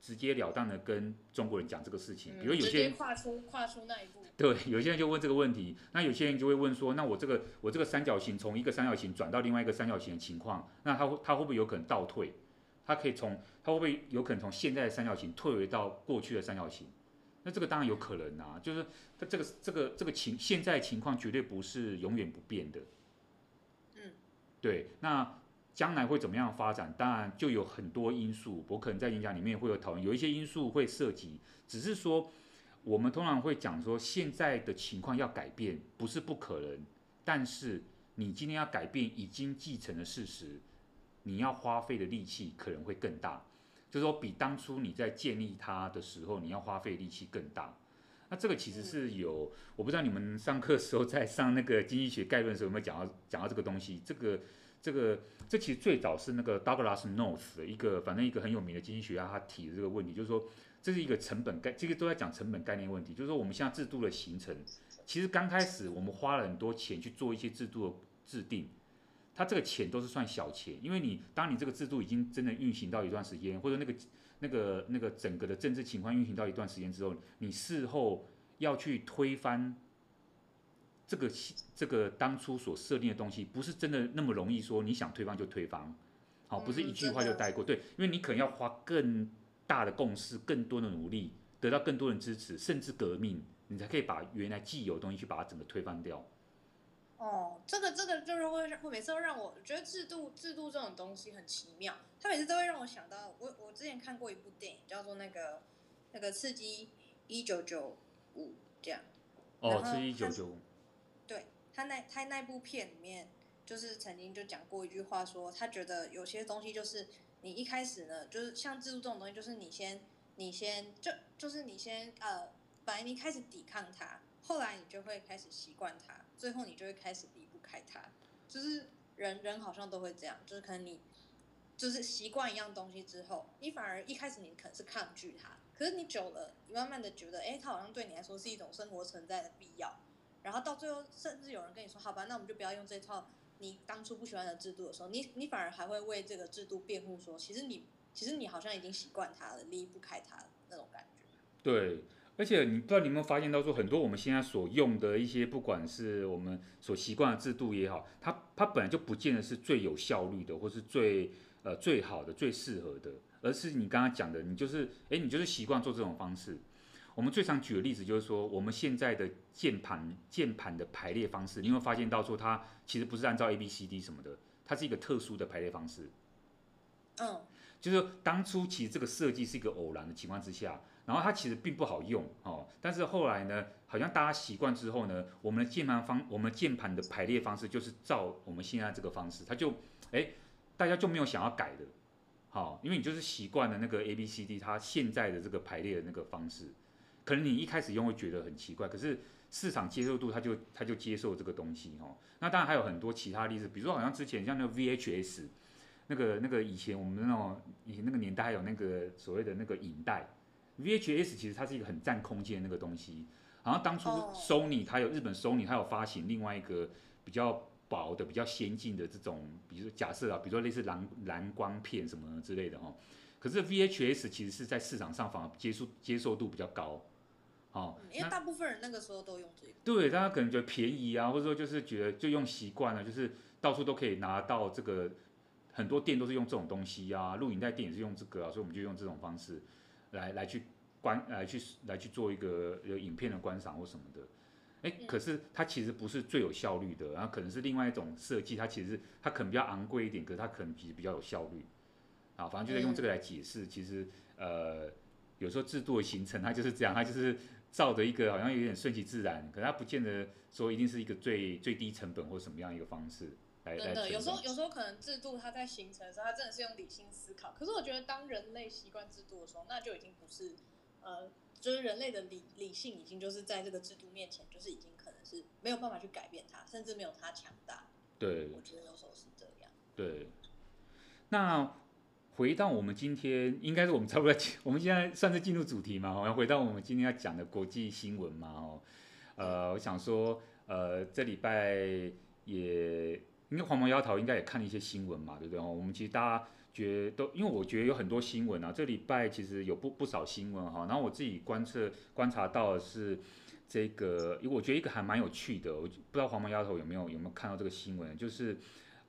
直截了当的跟中国人讲这个事情？比如有些人跨出跨出那一步，对，有些人就问这个问题，那有些人就会问说，那我这个我这个三角形从一个三角形转到另外一个三角形的情况，那他会他会不会有可能倒退？他可以从他会不会有可能从现在的三角形退回到过去的三角形？那这个当然有可能啊，就是它这个这个这个情现在情况绝对不是永远不变的。嗯，对，那。将来会怎么样发展？当然就有很多因素，我可能在演讲里面会有讨论，有一些因素会涉及。只是说，我们通常会讲说，现在的情况要改变不是不可能，但是你今天要改变已经继承的事实，你要花费的力气可能会更大，就是说比当初你在建立它的时候，你要花费力气更大。那这个其实是有，我不知道你们上课时候在上那个经济学概论的时候有没有讲到讲到这个东西，这个。这个这其实最早是那个 Douglas North 的一个，反正一个很有名的经济学家，他提的这个问题，就是说这是一个成本概，这个都在讲成本概念问题。就是说我们现在制度的形成，其实刚开始我们花了很多钱去做一些制度的制定，它这个钱都是算小钱，因为你当你这个制度已经真的运行到一段时间，或者那个那个那个整个的政治情况运行到一段时间之后，你事后要去推翻。这个这个当初所设定的东西，不是真的那么容易说你想推翻就推翻，好，不是一句话就带过，对，因为你可能要花更大的共识、更多的努力，得到更多人支持，甚至革命，你才可以把原来既有的东西去把它整个推翻掉。哦，这个这个就是会会每次都让我觉得制度制度这种东西很奇妙，它每次都会让我想到我我之前看过一部电影叫做那个那个刺激一九九五这样。哦，刺激一九九五。他那他那部片里面就是曾经就讲过一句话说，他觉得有些东西就是你一开始呢，就是像制度这种东西，就是你先你先就就是你先呃，本来你开始抵抗它，后来你就会开始习惯它，最后你就会开始离不开它。就是人人好像都会这样，就是可能你就是习惯一样东西之后，你反而一开始你可能是抗拒它，可是你久了，你慢慢的觉得，哎，它好像对你来说是一种生活存在的必要。然后到最后，甚至有人跟你说：“好吧，那我们就不要用这套你当初不喜欢的制度的时候，你你反而还会为这个制度辩护，说其实你其实你好像已经习惯它了，离不开它那种感觉。”对，而且你不知道你有没有发现到说，很多我们现在所用的一些，不管是我们所习惯的制度也好，它它本来就不见得是最有效率的，或是最呃最好的、最适合的，而是你刚刚讲的，你就是哎，你就是习惯做这种方式。我们最常举的例子就是说，我们现在的键盘键盘的排列方式，你会发现到说它其实不是按照 A B C D 什么的，它是一个特殊的排列方式。嗯，就是当初其实这个设计是一个偶然的情况之下，然后它其实并不好用哦，但是后来呢，好像大家习惯之后呢，我们的键盘方我们键盘的排列方式就是照我们现在这个方式，它就哎大家就没有想要改的，好，因为你就是习惯了那个 A B C D 它现在的这个排列的那个方式。可能你一开始用会觉得很奇怪，可是市场接受度它就它就接受这个东西哦。那当然还有很多其他例子，比如说好像之前像那个 VHS，那个那个以前我们那种以前那个年代还有那个所谓的那个影带，VHS 其实它是一个很占空间的那个东西。好像当初 Sony 它有日本 Sony 它有发行另外一个比较薄的、比较先进的这种，比如说假设啊，比如说类似蓝蓝光片什么之类的哦。可是 VHS 其实是在市场上反而接受接受度比较高。哦，因为大部分人那个时候都用这个。对，大家可能觉得便宜啊，或者说就是觉得就用习惯了，就是到处都可以拿到这个，很多店都是用这种东西啊，录影带店也是用这个啊，所以我们就用这种方式来来去观来去来去做一个有影片的观赏或什么的。哎，可是它其实不是最有效率的，然后可能是另外一种设计，它其实它可能比较昂贵一点，可是它可能其实比较有效率。啊，反正就在用这个来解释，其实呃有时候制度的形成它就是这样，它就是。照着一个好像有点顺其自然，可是它不见得说一定是一个最最低成本或什么样一个方式来来。真的，有时候有时候可能制度它在形成的时候，它真的是用理性思考。可是我觉得当人类习惯制度的时候，那就已经不是呃，就是人类的理理性已经就是在这个制度面前，就是已经可能是没有办法去改变它，甚至没有它强大。对，我觉得有时候是这样。对，那。回到我们今天，应该是我们差不多，我们现在算是进入主题嘛？我要回到我们今天要讲的国际新闻嘛？哦，呃，我想说，呃，这礼拜也，因为黄毛丫头应该也看了一些新闻嘛，对不对？哦，我们其实大家觉得都，因为我觉得有很多新闻啊，这礼拜其实有不不少新闻哈。然后我自己观测观察到的是这个，因为我觉得一个还蛮有趣的，我不知道黄毛丫头有没有有没有看到这个新闻，就是。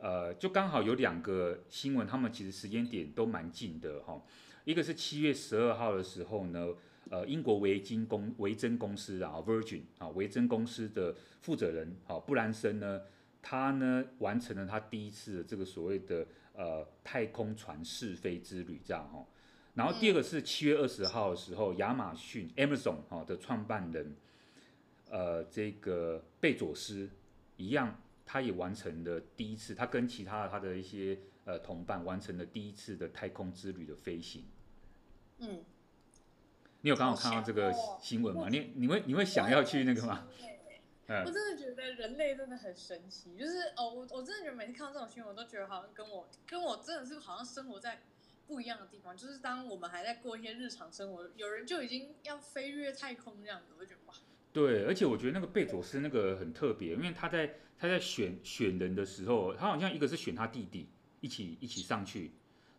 呃，就刚好有两个新闻，他们其实时间点都蛮近的哈。一个是七月十二号的时候呢，呃，英国维金公维珍公司啊，Virgin 啊，维珍公司的负责人啊，布兰森呢，他呢完成了他第一次的这个所谓的呃太空船试飞之旅这样哈。然后第二个是七月二十号的时候，亚马逊 Amazon 哈的创办人，呃，这个贝佐斯一样。他也完成了第一次，他跟其他的他的一些呃同伴完成了第一次的太空之旅的飞行。嗯，你有刚好看到这个新闻吗？你你会你会想要去那个吗？我真的觉得人类真的很神奇，就是哦，我我真的觉得每次看到这种新闻，我都觉得好像跟我跟我真的是好像生活在不一样的地方。就是当我们还在过一些日常生活，有人就已经要飞越太空这样子，我就觉得哇。对，而且我觉得那个贝佐斯那个很特别，因为他在他在选选人的时候，他好像一个是选他弟弟一起一起上去，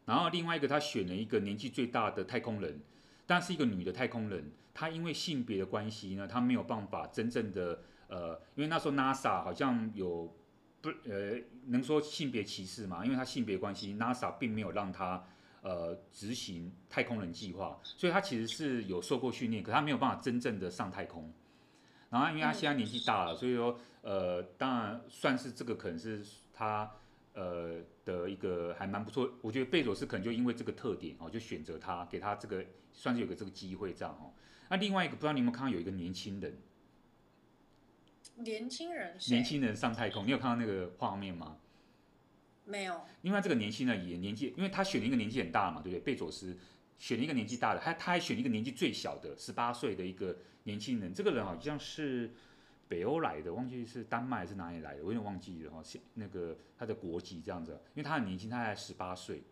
然后另外一个他选了一个年纪最大的太空人，但是一个女的太空人，她因为性别的关系呢，她没有办法真正的呃，因为那时候 NASA 好像有不呃能说性别歧视嘛，因为她性别关系，NASA 并没有让她呃执行太空人计划，所以他其实是有受过训练，可他没有办法真正的上太空。然后因为他现在年纪大了，所以说呃当然算是这个可能是他呃的一个还蛮不错。我觉得贝佐斯可能就因为这个特点哦，就选择他，给他这个算是有个这个机会这样哦。那另外一个不知道你有没有看到有一个年轻人。年轻人，年轻人上太空，你有看到那个画面吗？没有。另外这个年轻人也年纪，因为他选了一个年纪很大嘛，对不对？贝佐斯选了一个年纪大的，他他还选了一个年纪最小的十八岁的一个年轻人。这个人好像是北欧来的，忘记是丹麦还是哪里来的，我有点忘记了哈。那个他的国籍这样子，因为他很年轻，他才十八岁。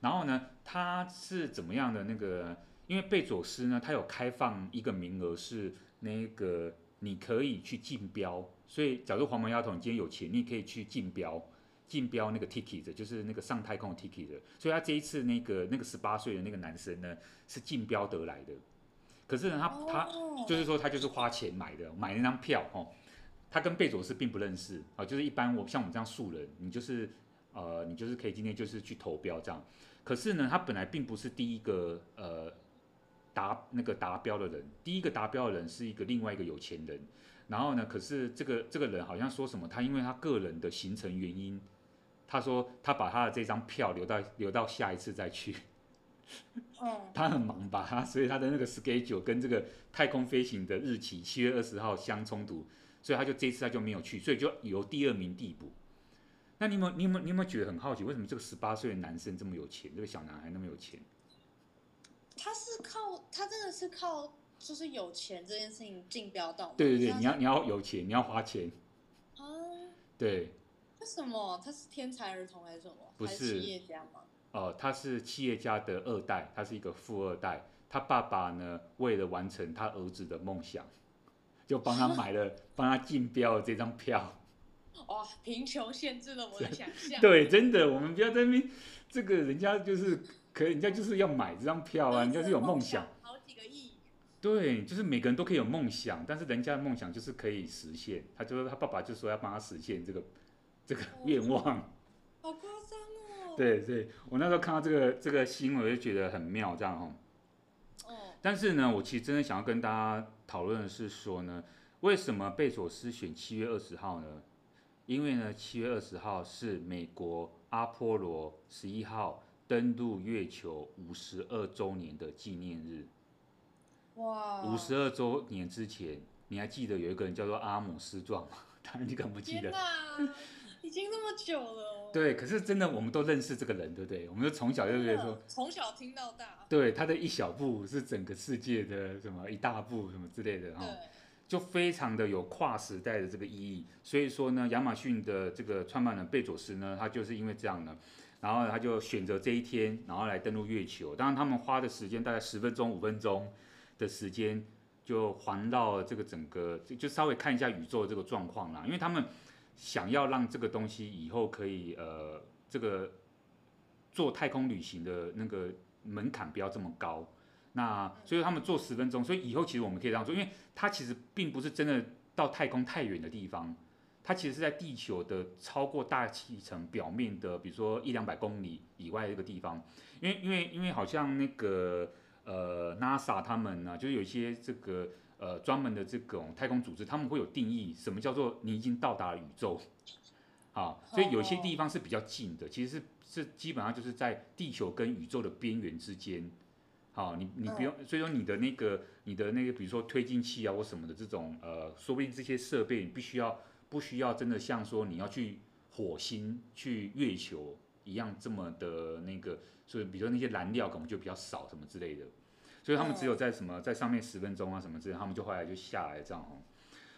然后呢，他是怎么样的那个？因为贝佐斯呢，他有开放一个名额是那个。你可以去竞标，所以假如黄毛丫头你今天有钱，你可以去竞标，竞标那个 ticket，就是那个上太空的 ticket。所以他这一次那个那个十八岁的那个男生呢，是竞标得来的。可是呢，他他就是说他就是花钱买的，买那张票哦。他跟贝佐斯并不认识啊，就是一般我像我们这样素人，你就是呃你就是可以今天就是去投标这样。可是呢，他本来并不是第一个呃。达那个达标的人，第一个达标的人是一个另外一个有钱人，然后呢，可是这个这个人好像说什么，他因为他个人的行程原因，他说他把他的这张票留到留到下一次再去。嗯，他很忙吧，他所以他的那个 schedule 跟这个太空飞行的日期七月二十号相冲突，所以他就这次他就没有去，所以就由第二名递补。那你有没有你有没有你有没有觉得很好奇，为什么这个十八岁的男生这么有钱，这个小男孩那么有钱？他是靠他真的是靠就是有钱这件事情竞标到。对对对，你要你要有钱，你要花钱。啊。对。为什么他是天才儿童还是什么？不是。企业家吗？哦、呃，他是企业家的二代，他是一个富二代。他爸爸呢，为了完成他儿子的梦想，就帮他买了，帮他竞标了这张票。哇，贫穷限制了我的想象。对，真的，我们不要在那边，这个人家就是。可人家就是要买这张票啊，人家是有梦想，好几个亿。对，就是每个人都可以有梦想，但是人家的梦想就是可以实现。他就说他爸爸就说要帮他实现这个这个愿望。好夸张哦。对对，我那时候看到这个这个新闻，我就觉得很妙，这样哦。但是呢，我其实真的想要跟大家讨论的是说呢，为什么贝索斯选七月二十号呢？因为呢，七月二十号是美国阿波罗十一号。登陆月球五十二周年的纪念日。哇！五十二周年之前，你还记得有一个人叫做阿姆斯壮吗？他你可不记得？已经那么久了。对，可是真的，我们都认识这个人，对不对？我们就从小就觉得说，从小听到大。对，他的一小步是整个世界的什么一大步什么之类的哈，就非常的有跨时代的这个意义。所以说呢，亚马逊的这个创办人贝佐斯呢，他就是因为这样呢。然后他就选择这一天，然后来登陆月球。当然，他们花的时间大概十分钟、五分钟的时间，就环绕这个整个，就稍微看一下宇宙的这个状况啦。因为他们想要让这个东西以后可以呃，这个做太空旅行的那个门槛不要这么高。那所以他们做十分钟，所以以后其实我们可以这样做，因为它其实并不是真的到太空太远的地方。它其实是在地球的超过大气层表面的，比如说一两百公里以外的一个地方，因为因为因为好像那个呃 NASA 他们呢，就是有一些这个呃专门的这种太空组织，他们会有定义什么叫做你已经到达了宇宙，啊，所以有些地方是比较近的，其实是是基本上就是在地球跟宇宙的边缘之间，好，你你不用，所以说你的那个你的那个比如说推进器啊或什么的这种呃，说不定这些设备你必须要。不需要真的像说你要去火星、去月球一样这么的那个，所以比如说那些燃料可能就比较少什么之类的，所以他们只有在什么在上面十分钟啊什么之类，他们就后来就下来这样哦。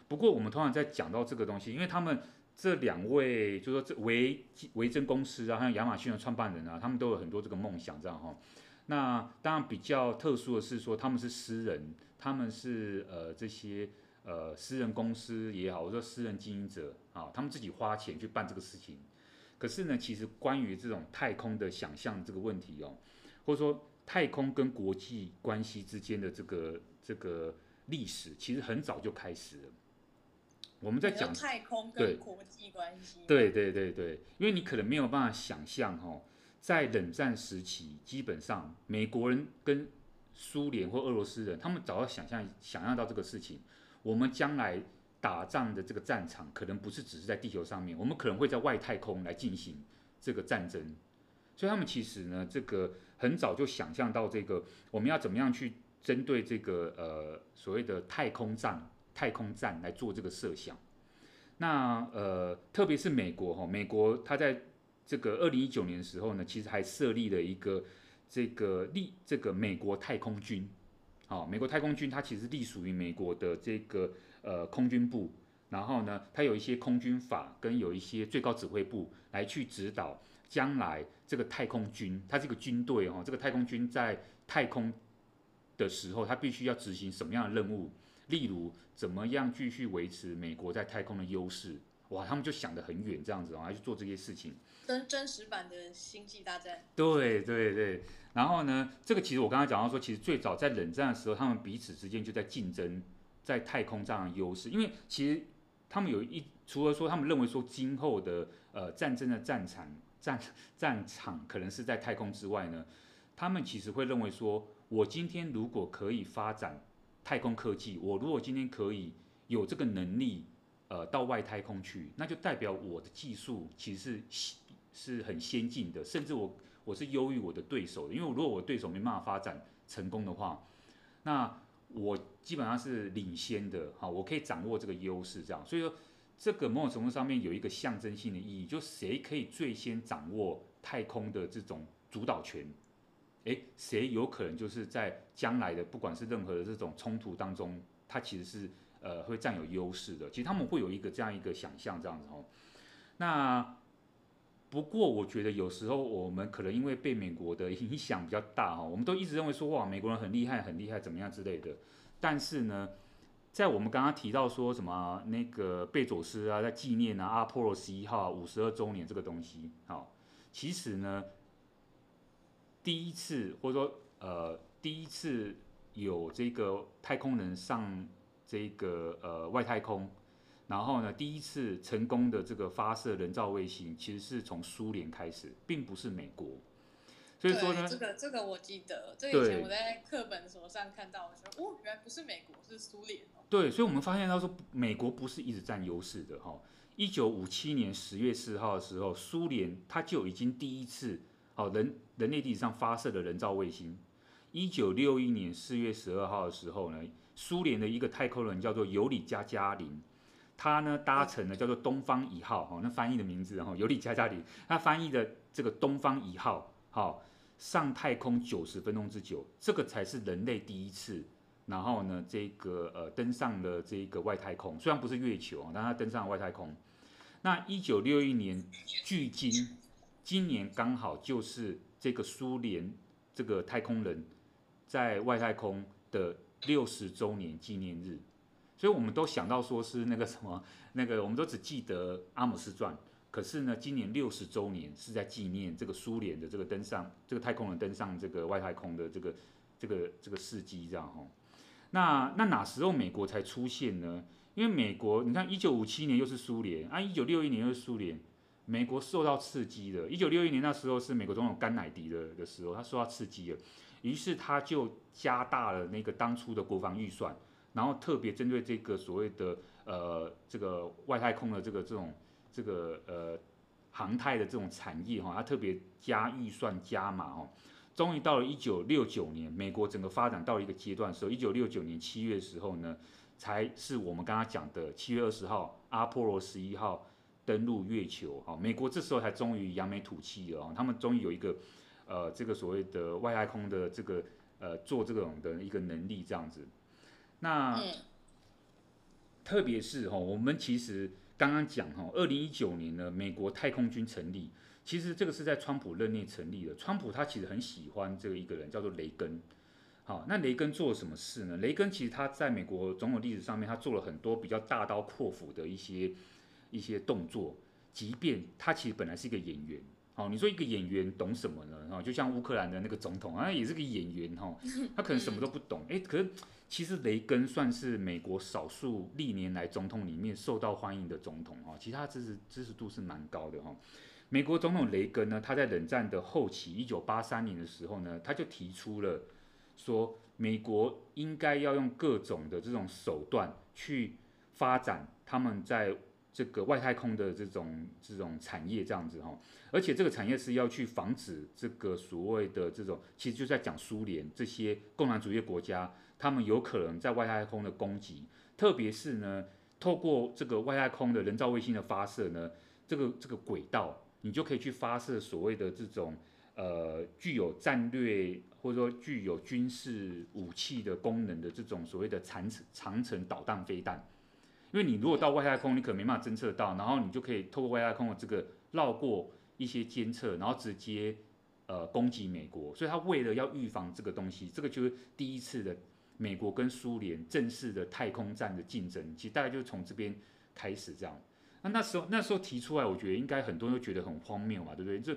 不过我们通常在讲到这个东西，因为他们这两位就说这维维珍公司啊，还有亚马逊的创办人啊，他们都有很多这个梦想这样哈。那当然比较特殊的是说他们是私人，他们是呃这些。呃，私人公司也好，或者说私人经营者啊，他们自己花钱去办这个事情。可是呢，其实关于这种太空的想象这个问题哦，或者说太空跟国际关系之间的这个这个历史，其实很早就开始了。我们在讲太空跟国际关系，对对对对，因为你可能没有办法想象哦，在冷战时期，基本上美国人跟苏联或俄罗斯人，他们早要想象想象到这个事情，我们将来打仗的这个战场，可能不是只是在地球上面，我们可能会在外太空来进行这个战争。所以他们其实呢，这个很早就想象到这个我们要怎么样去针对这个呃所谓的太空站、太空站来做这个设想。那呃，特别是美国哈，美国它在这个二零一九年的时候呢，其实还设立了一个这个立这个美国太空军。好，美国太空军它其实隶属于美国的这个呃空军部，然后呢，它有一些空军法跟有一些最高指挥部来去指导。将来这个太空军，它是一个军队哦。这个太空军在太空的时候，它必须要执行什么样的任务？例如，怎么样继续维持美国在太空的优势？哇，他们就想得很远，这样子哦，来去做这些事情。真真实版的星际大战。对对对。然后呢，这个其实我刚才讲到说，其实最早在冷战的时候，他们彼此之间就在竞争在太空这样的优势，因为其实他们有一除了说他们认为说今后的呃战争的战场。战战场可能是在太空之外呢，他们其实会认为说，我今天如果可以发展太空科技，我如果今天可以有这个能力，呃，到外太空去，那就代表我的技术其实是是很先进的，甚至我我是优于我的对手的，因为如果我对手没办法发展成功的话，那我基本上是领先的，好，我可以掌握这个优势，这样，所以说。这个某种程度上面有一个象征性的意义，就谁可以最先掌握太空的这种主导权，诶，谁有可能就是在将来的不管是任何的这种冲突当中，他其实是呃会占有优势的。其实他们会有一个这样一个想象，这样子哦。那不过我觉得有时候我们可能因为被美国的影响比较大哈，我们都一直认为说哇美国人很厉害很厉害怎么样之类的，但是呢。在我们刚刚提到说什么那个贝佐斯啊，在纪念啊阿波罗十一号五十二周年这个东西，好，其实呢，第一次或者说呃第一次有这个太空人上这个呃外太空，然后呢第一次成功的这个发射人造卫星，其实是从苏联开始，并不是美国。所以说呢，这个这个我记得，这以前我在课本什么上看到，我说哦，原来不是美国，是苏联哦。对，所以我们发现到说，美国不是一直占优势的哈。一九五七年十月四号的时候，苏联它就已经第一次哦人人类地上发射了人造卫星。一九六一年四月十二号的时候呢，苏联的一个太空人叫做尤里加加林，他呢搭乘了叫做东方一号哈，那翻译的名字哈，尤里加加林，他翻译的这个东方一号好。上太空九十分钟之久，这个才是人类第一次。然后呢，这个呃登上了这个外太空，虽然不是月球，但他登上了外太空。那一九六一年，距今今年刚好就是这个苏联这个太空人在外太空的六十周年纪念日，所以我们都想到说是那个什么，那个我们都只记得阿姆斯壮。可是呢，今年六十周年是在纪念这个苏联的这个登上这个太空人登上这个外太空的这个这个这个事迹，这样哈。那那哪时候美国才出现呢？因为美国，你看一九五七年又是苏联啊，一九六一年又是苏联，美国受到刺激的。一九六一年那时候是美国总统甘乃迪的的时候，他受到刺激了，于是他就加大了那个当初的国防预算，然后特别针对这个所谓的呃这个外太空的这个这种。这个呃航太的这种产业哈，它特别加预算加码哦，终于到了一九六九年，美国整个发展到了一个阶段的时候，一九六九年七月的时候呢，才是我们刚刚讲的七月二十号阿波罗十一号登陆月球哈，美国这时候才终于扬眉吐气了，他们终于有一个呃这个所谓的外太空的这个呃做这种的一个能力这样子，那特别是哈，我们其实。刚刚讲哈，二零一九年呢，美国太空军成立，其实这个是在川普任内成立的。川普他其实很喜欢这个一个人，叫做雷根。好，那雷根做了什么事呢？雷根其实他在美国总统历史上面，他做了很多比较大刀阔斧的一些一些动作。即便他其实本来是一个演员，好，你说一个演员懂什么呢？哈，就像乌克兰的那个总统啊，也是个演员哈，他可能什么都不懂，诶，可是。其实雷根算是美国少数历年来总统里面受到欢迎的总统哈，其他支持支持度是蛮高的哈。美国总统雷根呢，他在冷战的后期，一九八三年的时候呢，他就提出了说，美国应该要用各种的这种手段去发展他们在这个外太空的这种这种产业，这样子哈。而且这个产业是要去防止这个所谓的这种，其实就在讲苏联这些共产主义国家，他们有可能在外太空的攻击，特别是呢，透过这个外太空的人造卫星的发射呢，这个这个轨道。你就可以去发射所谓的这种呃具有战略或者说具有军事武器的功能的这种所谓的长程长程导弹飞弹，因为你如果到外太空，你可能没办法侦测到，然后你就可以透过外太空的这个绕过一些监测，然后直接呃攻击美国。所以他为了要预防这个东西，这个就是第一次的美国跟苏联正式的太空战的竞争，其实大概就是从这边开始这样。那那时候那时候提出来，我觉得应该很多人都觉得很荒谬嘛，对不对？这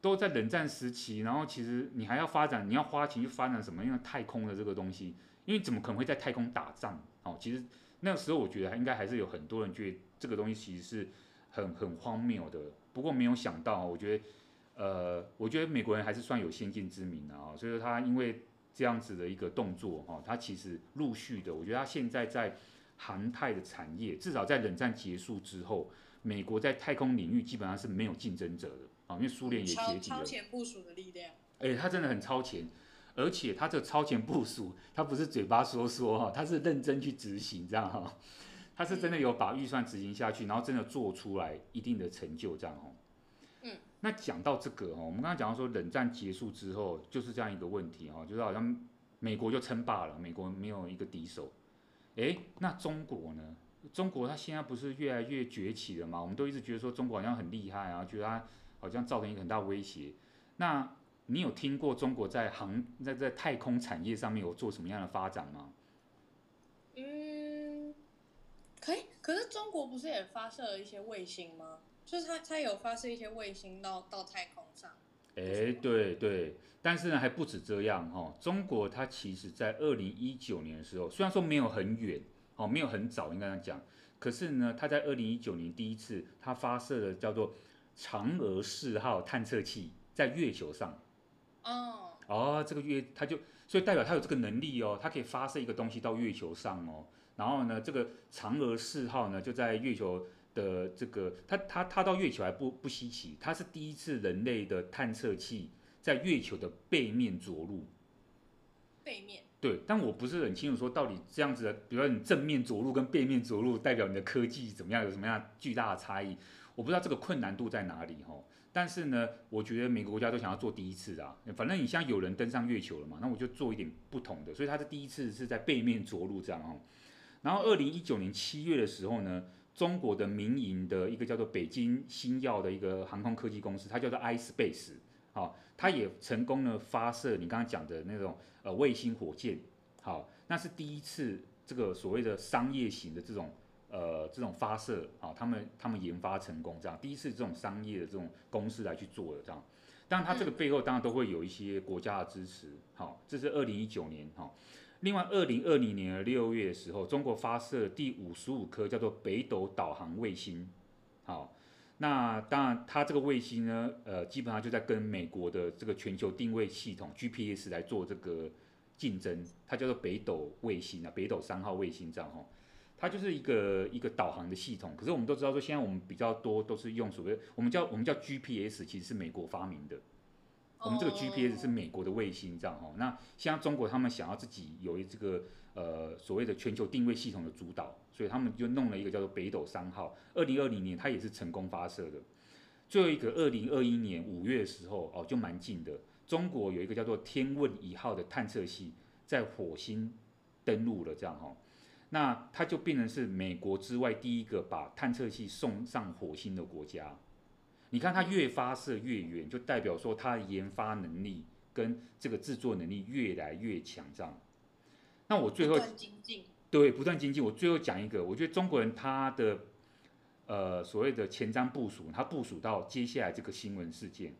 都在冷战时期，然后其实你还要发展，你要花钱去发展什么？因为太空的这个东西，因为怎么可能会在太空打仗？哦，其实那时候我觉得应该还是有很多人觉得这个东西其实是很很荒谬的。不过没有想到，我觉得呃，我觉得美国人还是算有先见之明的啊，所以说他因为这样子的一个动作哈，它其实陆续的，我觉得它现在在。航太的产业，至少在冷战结束之后，美国在太空领域基本上是没有竞争者的啊，因为苏联也解体了。超前部署的力量。哎、欸，他真的很超前，而且他这个超前部署，他不是嘴巴说说哈，他是认真去执行这样哈，他是真的有把预算执行下去，然后真的做出来一定的成就这样哈。那讲到这个哈，我们刚刚讲到说冷战结束之后就是这样一个问题哈，就是好像美国就称霸了，美国没有一个敌手。诶，那中国呢？中国它现在不是越来越崛起了吗？我们都一直觉得说中国好像很厉害啊，觉得它好像造成一个很大威胁。那你有听过中国在航在在太空产业上面有做什么样的发展吗？嗯，可以。可是中国不是也发射了一些卫星吗？就是它它有发射一些卫星到到太空上。哎，对对。但是呢，还不止这样哈。中国它其实，在二零一九年的时候，虽然说没有很远，哦，没有很早，应该这样讲。可是呢，它在二零一九年第一次，它发射了叫做嫦娥四号探测器在月球上。哦。哦，这个月，它就所以代表它有这个能力哦，它可以发射一个东西到月球上哦。然后呢，这个嫦娥四号呢，就在月球的这个，它它它到月球还不不稀奇，它是第一次人类的探测器。在月球的背面着陆，背面对，但我不是很清楚说到底这样子的，比如说你正面着陆跟背面着陆，代表你的科技怎么样，有什么样巨大的差异？我不知道这个困难度在哪里哈。但是呢，我觉得每个国家都想要做第一次啊，反正你像有人登上月球了嘛，那我就做一点不同的。所以它的第一次是在背面着陆这样哦。然后二零一九年七月的时候呢，中国的民营的一个叫做北京星耀的一个航空科技公司，它叫做 iSpace。好，它也成功的发射你刚刚讲的那种呃卫星火箭，好，那是第一次这个所谓的商业型的这种呃这种发射，好，他们他们研发成功这样，第一次这种商业的这种公司来去做的这样，当然它这个背后当然都会有一些国家的支持，好，这是二零一九年哈，另外二零二零年的六月的时候，中国发射第五十五颗叫做北斗导航卫星，好。那当然，它这个卫星呢，呃，基本上就在跟美国的这个全球定位系统 GPS 来做这个竞争。它叫做北斗卫星啊，北斗三号卫星这样哈。它就是一个一个导航的系统。可是我们都知道说，现在我们比较多都是用所谓我们叫我们叫 GPS，其实是美国发明的。我们这个 GPS 是美国的卫星这样哈。那现在中国他们想要自己有一这个呃所谓的全球定位系统的主导。所以他们就弄了一个叫做北斗三号，二零二零年它也是成功发射的。最后一个二零二一年五月的时候，哦，就蛮近的。中国有一个叫做天问一号的探测器在火星登陆了，这样哈。那它就变成是美国之外第一个把探测器送上火星的国家。你看它越发射越远，就代表说它的研发能力跟这个制作能力越来越强，这样。那我最后。对，不断精进。我最后讲一个，我觉得中国人他的呃所谓的前瞻部署，他部署到接下来这个新闻事件，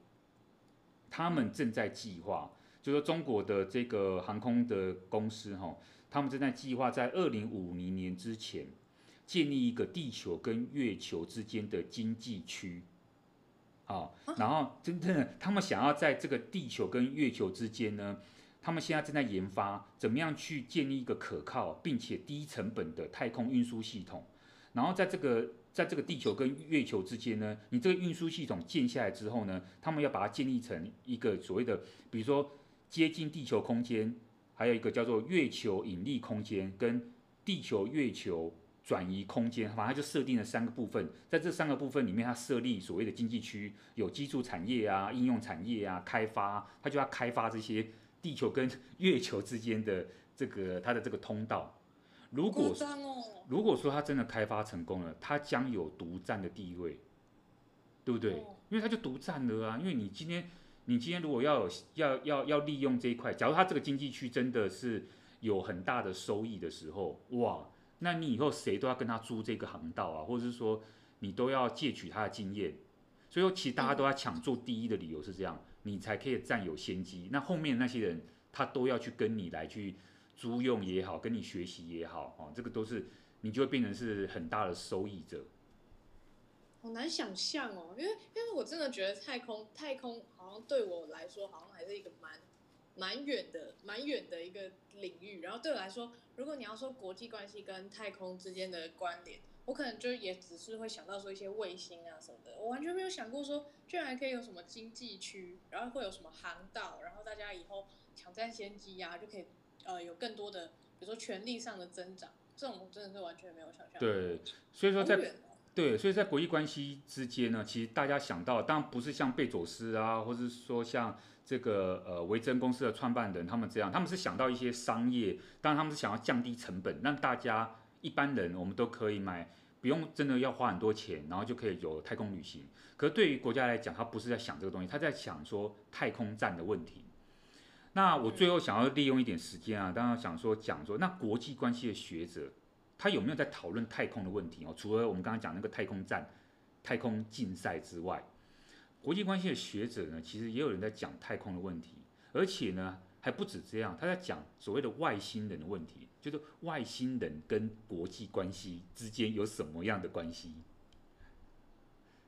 他们正在计划，就说中国的这个航空的公司哈，他们正在计划在二零五零年之前建立一个地球跟月球之间的经济区。好，然后真正的他们想要在这个地球跟月球之间呢，他们现在正在研发怎么样去建立一个可靠并且低成本的太空运输系统。然后在这个在这个地球跟月球之间呢，你这个运输系统建下来之后呢，他们要把它建立成一个所谓的，比如说接近地球空间，还有一个叫做月球引力空间跟地球月球转移空间，反正它就设定了三个部分，在这三个部分里面，它设立所谓的经济区，有基础产业啊、应用产业啊、开发，它就要开发这些地球跟 月球之间的这个它的这个通道。如果如果说它真的开发成功了，它将有独占的地位，对不对？因为它就独占了啊！因为你今天你今天如果要有要要要利用这一块，假如它这个经济区真的是有很大的收益的时候，哇，那你以后谁都要跟他租这个航道啊，或者是说你都要借取他的经验。所以说，其实大家都要抢做第一的理由是这样，你才可以占有先机。那后面那些人他都要去跟你来去。租用也好，跟你学习也好，哦，这个都是你就会变成是很大的受益者。好难想象哦，因为因为我真的觉得太空太空好像对我来说好像还是一个蛮蛮远的蛮远的一个领域。然后对我来说，如果你要说国际关系跟太空之间的关联，我可能就也只是会想到说一些卫星啊什么的，我完全没有想过说居然还可以有什么经济区，然后会有什么航道，然后大家以后抢占先机呀就可以。呃，有更多的，比如说权力上的增长，这种真的是完全没有想象。对，所以说在对，所以在国际关系之间呢，其实大家想到，当然不是像贝佐斯啊，或者说像这个呃维珍公司的创办人他们这样，他们是想到一些商业，当然他们是想要降低成本，让大家一般人我们都可以买，不用真的要花很多钱，然后就可以有太空旅行。可是对于国家来讲，他不是在想这个东西，他在想说太空站的问题。那我最后想要利用一点时间啊，当然想说讲说，那国际关系的学者，他有没有在讨论太空的问题哦？除了我们刚刚讲那个太空站、太空竞赛之外，国际关系的学者呢，其实也有人在讲太空的问题，而且呢，还不止这样，他在讲所谓的外星人的问题，就是外星人跟国际关系之间有什么样的关系？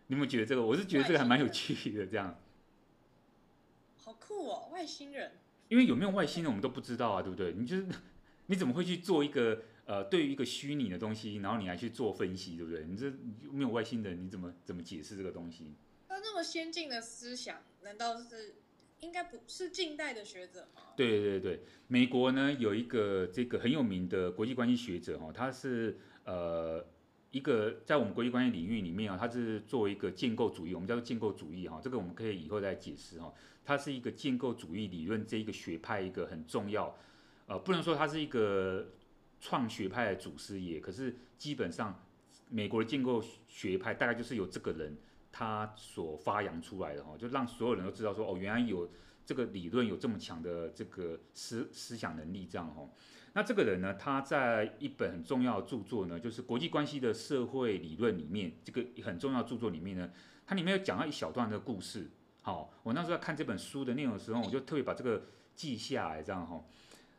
你有没有觉得这个？我是觉得这个还蛮有趣的，这样。好酷哦，外星人。因为有没有外星人我们都不知道啊，对不对？你就是 你怎么会去做一个呃，对于一个虚拟的东西，然后你来去做分析，对不对？你这没有外星人，你怎么怎么解释这个东西？那那么先进的思想，难道是应该不是近代的学者吗？对对对，美国呢有一个这个很有名的国际关系学者哈，他是呃一个在我们国际关系领域里面啊，他是作为一个建构主义，我们叫做建构主义哈，这个我们可以以后再解释哈。它是一个建构主义理论这一个学派一个很重要，呃，不能说他是一个创学派的祖师爷，可是基本上美国的建构学派大概就是由这个人他所发扬出来的哈，就让所有人都知道说哦，原来有这个理论有这么强的这个思思想能力这样哈。那这个人呢，他在一本很重要的著作呢，就是国际关系的社会理论里面，这个很重要著作里面呢，它里面有讲到一小段的故事。好，我那时候在看这本书的内容的时候，我就特别把这个记下来，这样哈。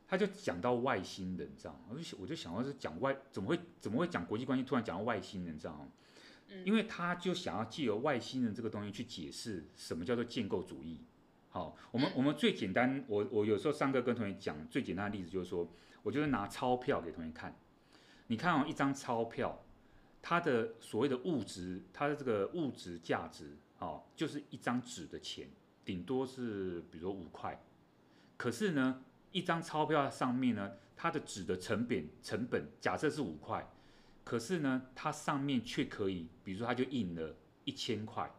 他就讲到外星人，这样，我就我就想到是讲外，怎么会怎么会讲国际关系，突然讲到外星人这样？因为他就想要借由外星人这个东西去解释什么叫做建构主义。好，我们我们最简单，我我有时候上课跟同学讲最简单的例子就是说，我就是拿钞票给同学看，你看哦，一张钞票，它的所谓的物质，它的这个物质价值。哦，就是一张纸的钱，顶多是比如说五块，可是呢，一张钞票上面呢，它的纸的成本成本假设是五块，可是呢，它上面却可以，比如说它就印了一千块，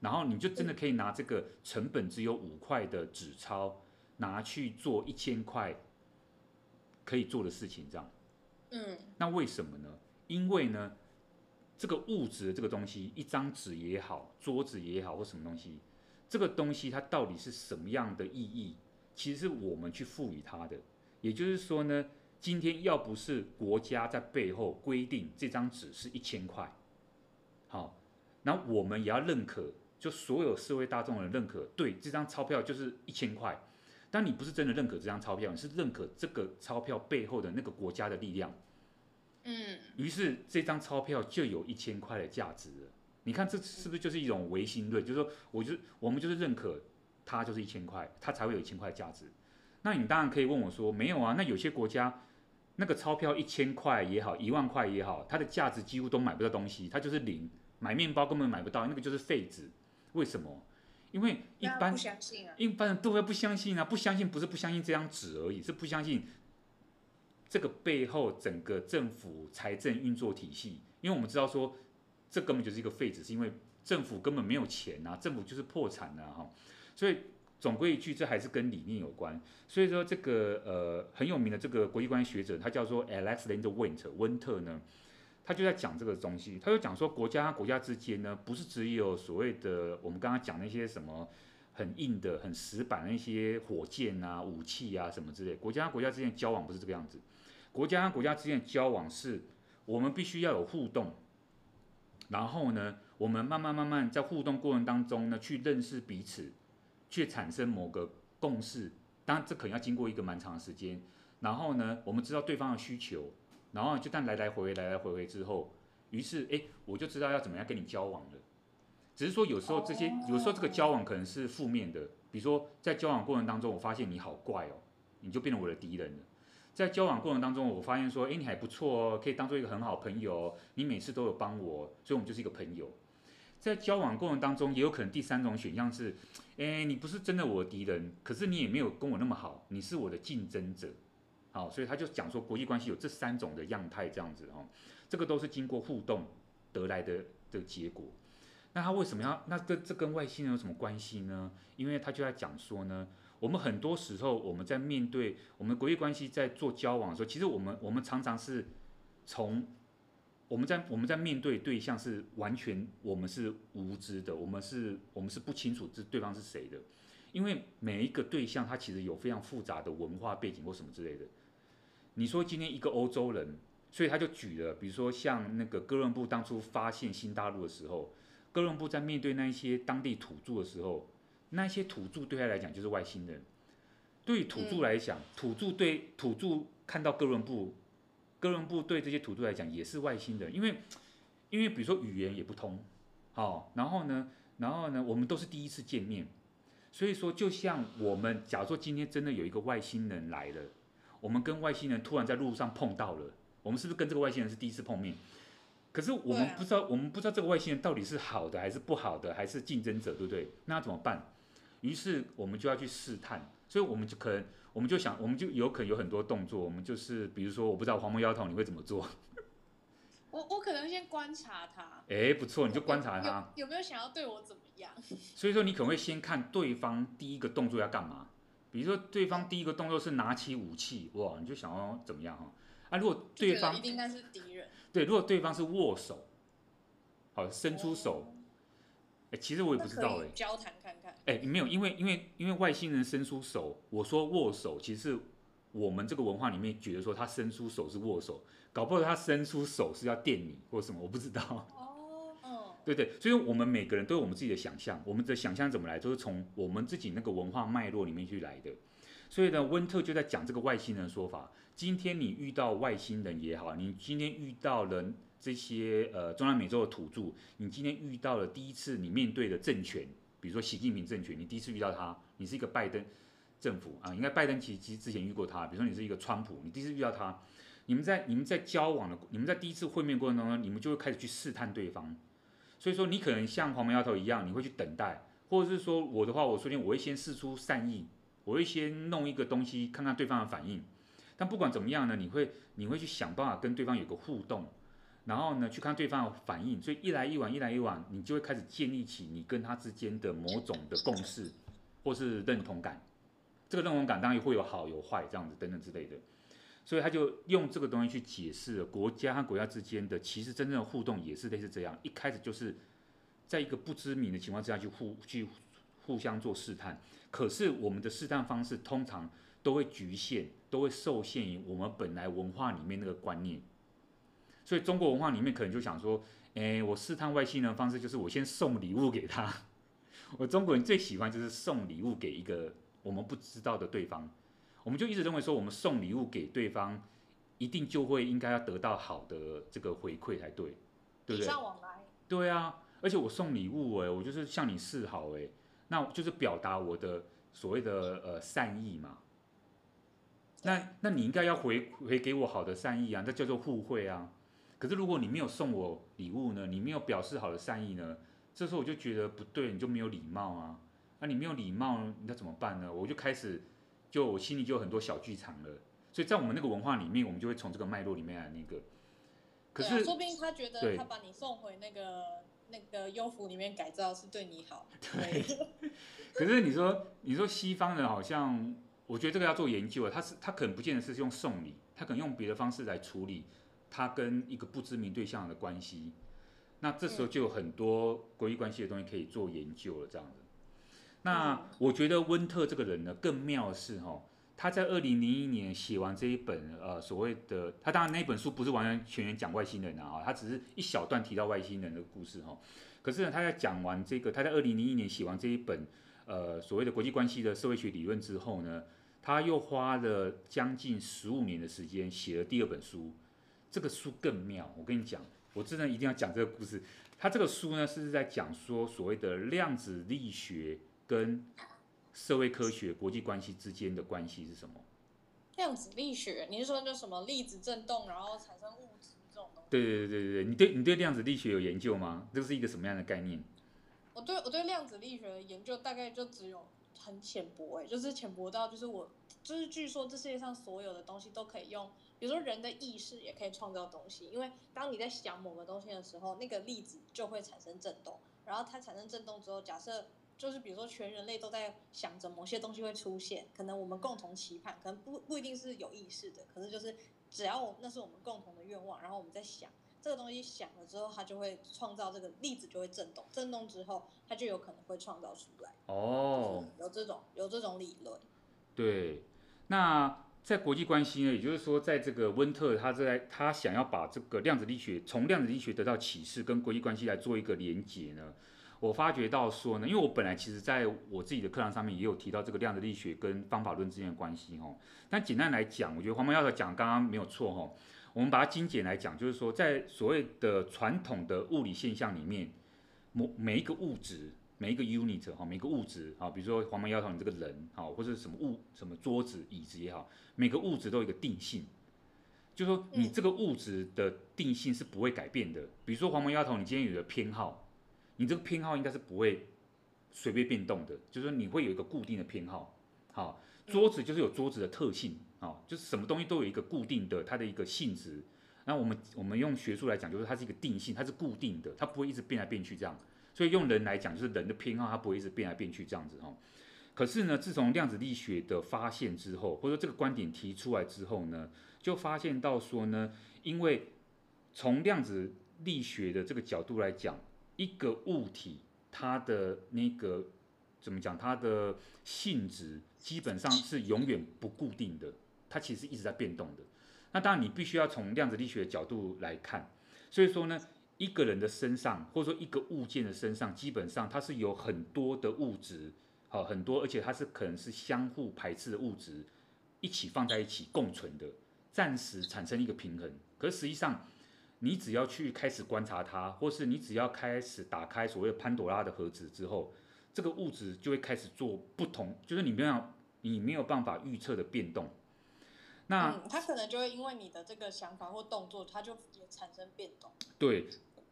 然后你就真的可以拿这个成本只有五块的纸钞拿去做一千块可以做的事情，这样。嗯，那为什么呢？因为呢，这个物质的这个东西，一张纸也好，桌子也好，或什么东西，这个东西它到底是什么样的意义？其实是我们去赋予它的。也就是说呢，今天要不是国家在背后规定这张纸是一千块，好，那我们也要认可，就所有社会大众的认可，对，这张钞票就是一千块。但你不是真的认可这张钞票，你是认可这个钞票背后的那个国家的力量。嗯，于是这张钞票就有一千块的价值了。你看这是不是就是一种唯心论？就是说，我就我们就是认可它就是一千块，它才会有一千块价值。那你当然可以问我说，没有啊？那有些国家那个钞票一千块也好，一万块也好，它的价值几乎都买不到东西，它就是零，买面包根本买不到，那个就是废纸。为什么？因为一般不相信啊，一般人都会不相信啊，不相信不是不相信这张纸而已，是不相信这个背后整个政府财政运作体系。因为我们知道说，这根本就是一个废纸，是因为政府根本没有钱啊，政府就是破产了哈。所以总归一句，这还是跟理念有关。所以说这个呃很有名的这个国际关系学者，他叫做 Alexander Wendt 温特呢。他就在讲这个东西，他就讲说，国家国家之间呢，不是只有所谓的我们刚刚讲那些什么很硬的、很死板的那些火箭啊、武器啊什么之类，国家和国家之间交往不是这个样子。国家和国家之间交往是，我们必须要有互动，然后呢，我们慢慢慢慢在互动过程当中呢，去认识彼此，去产生某个共识。当然，这可能要经过一个蛮长的时间。然后呢，我们知道对方的需求。然后就但来来回回来来回回之后，于是哎，我就知道要怎么样跟你交往了。只是说有时候这些有时候这个交往可能是负面的，比如说在交往过程当中，我发现你好怪哦，你就变成我的敌人了。在交往过程当中，我发现说，哎，你还不错哦，可以当做一个很好朋友，你每次都有帮我，所以我们就是一个朋友。在交往过程当中，也有可能第三种选项是，哎，你不是真的我的敌人，可是你也没有跟我那么好，你是我的竞争者。好，所以他就讲说，国际关系有这三种的样态，这样子哦，这个都是经过互动得来的的结果。那他为什么要？那跟这跟外星人有什么关系呢？因为他就在讲说呢，我们很多时候我们在面对我们国际关系在做交往的时候，其实我们我们常常是从我们在我们在面对对象是完全我们是无知的，我们是我们是不清楚这对方是谁的，因为每一个对象他其实有非常复杂的文化背景或什么之类的。你说今天一个欧洲人，所以他就举了，比如说像那个哥伦布当初发现新大陆的时候，哥伦布在面对那一些当地土著的时候，那些土著对他来讲就是外星人。对于土著来讲，土著对土著看到哥伦布，哥伦布对这些土著来讲也是外星人，因为因为比如说语言也不通，好，然后呢，然后呢，我们都是第一次见面，所以说就像我们假如说今天真的有一个外星人来了。我们跟外星人突然在路上碰到了，我们是不是跟这个外星人是第一次碰面？可是我们不知道，我们不知道这个外星人到底是好的还是不好的，还是竞争者，对不对？那怎么办？于是我们就要去试探，所以我们就可能，我们就想，我们就有可能有很多动作，我们就是比如说，我不知道黄毛丫头你会怎么做？我我可能先观察他。哎，不错，你就观察他有，有没有想要对我怎么样？所以说你可能会先看对方第一个动作要干嘛。比如说，对方第一个动作是拿起武器，哇，你就想要怎么样哈？啊，如果对方应该是敌人，对，如果对方是握手，好，伸出手，哎、哦，其实我也不知道哎，交谈看看，哎，没有，因为因为因为外星人伸出手，我说握手，其实我们这个文化里面觉得说他伸出手是握手，搞不好他伸出手是要电你或什么，我不知道。哦对对，所以我们每个人都有我们自己的想象，我们的想象怎么来，都是从我们自己那个文化脉络里面去来的。所以呢，温特就在讲这个外星人的说法。今天你遇到外星人也好，你今天遇到了这些呃中南美洲的土著，你今天遇到了第一次你面对的政权，比如说习近平政权，你第一次遇到他，你是一个拜登政府啊，应该拜登其实其之前遇过他，比如说你是一个川普，你第一次遇到他，你们在你们在交往的，你们在第一次会面过程当中，你们就会开始去试探对方。所以说，你可能像黄毛丫头一样，你会去等待，或者是说我的话，我说天我会先试出善意，我会先弄一个东西看看对方的反应。但不管怎么样呢，你会你会去想办法跟对方有个互动，然后呢去看对方的反应。所以一来一往，一来一往，你就会开始建立起你跟他之间的某种的共识，或是认同感。这个认同感当然会有好有坏，这样子等等之类的。所以他就用这个东西去解释了国家和国家之间的，其实真正的互动也是类似这样，一开始就是在一个不知名的情况之下去互去互相做试探，可是我们的试探方式通常都会局限，都会受限于我们本来文化里面那个观念。所以中国文化里面可能就想说，哎，我试探外星人的方式就是我先送礼物给他。我中国人最喜欢就是送礼物给一个我们不知道的对方。我们就一直认为说，我们送礼物给对方，一定就会应该要得到好的这个回馈才对，对不对？对啊，而且我送礼物哎，我就是向你示好哎，那就是表达我的所谓的呃善意嘛。那那你应该要回回给我好的善意啊，这叫做互惠啊。可是如果你没有送我礼物呢，你没有表示好的善意呢，这时候我就觉得不对，你就没有礼貌啊。那你没有礼貌，那怎么办呢？我就开始就我心里就有很多小剧场了。所以在我们那个文化里面，我们就会从这个脉络里面来那个。可是，啊、说不定他觉得他把你送回那个那个幽浮里面改造是对你好。对。可是你说你说西方人好像，我觉得这个要做研究啊。他是他可能不见得是用送礼，他可能用别的方式来处理。他跟一个不知名对象的关系，那这时候就有很多国际关系的东西可以做研究了。这样子，那我觉得温特这个人呢，更妙的是哈，他在二零零一年写完这一本呃所谓的，他当然那本书不是完完全全讲外星人啊，他只是一小段提到外星人的故事哈。可是呢，他在讲完这个，他在二零零一年写完这一本呃所谓的国际关系的社会学理论之后呢，他又花了将近十五年的时间写了第二本书。这个书更妙，我跟你讲，我真的一定要讲这个故事。他这个书呢是在讲说所谓的量子力学跟社会科学国际关系之间的关系是什么？量子力学，你是说就什么粒子振动然后产生物质这种东西？对对对对对，你对你对量子力学有研究吗？这是一个什么样的概念？我对我对量子力学的研究大概就只有很浅薄哎，就是浅薄到就是我就是据说这世界上所有的东西都可以用。比如说，人的意识也可以创造东西，因为当你在想某个东西的时候，那个粒子就会产生震动，然后它产生震动之后，假设就是比如说全人类都在想着某些东西会出现，可能我们共同期盼，可能不不一定是有意识的，可是就是只要那是我们共同的愿望，然后我们在想这个东西想了之后，它就会创造这个粒子就会震动，震动之后它就有可能会创造出来。哦，有这种有这种理论。对，那。在国际关系呢，也就是说，在这个温特他在他想要把这个量子力学从量子力学得到启示，跟国际关系来做一个连结呢，我发觉到说呢，因为我本来其实在我自己的课堂上面也有提到这个量子力学跟方法论之间的关系哈，但简单来讲，我觉得黄毛要的讲刚刚没有错哈，我们把它精简来讲，就是说在所谓的传统的物理现象里面，某每一个物质。每一个 unit 哈，每个物质啊，比如说黄毛丫头你这个人哈，或者什么物什么桌子椅子也好，每个物质都有一个定性，就是说你这个物质的定性是不会改变的。比如说黄毛丫头，你今天有个偏好，你这个偏好应该是不会随便变动的，就是说你会有一个固定的偏好。好，桌子就是有桌子的特性啊，就是什么东西都有一个固定的它的一个性质。那我们我们用学术来讲，就是它是一个定性，它是固定的，它不会一直变来变去这样。所以用人来讲，就是人的偏好，它不会一直变来变去这样子哈。可是呢，自从量子力学的发现之后，或者说这个观点提出来之后呢，就发现到说呢，因为从量子力学的这个角度来讲，一个物体它的那个怎么讲，它的性质基本上是永远不固定的，它其实一直在变动的。那当然你必须要从量子力学的角度来看，所以说呢。一个人的身上，或者说一个物件的身上，基本上它是有很多的物质，好很多，而且它是可能是相互排斥的物质，一起放在一起共存的，暂时产生一个平衡。可是实际上，你只要去开始观察它，或是你只要开始打开所谓的潘朵拉的盒子之后，这个物质就会开始做不同，就是你没有你没有办法预测的变动。那、嗯、它可能就会因为你的这个想法或动作，它就也产生变动。对。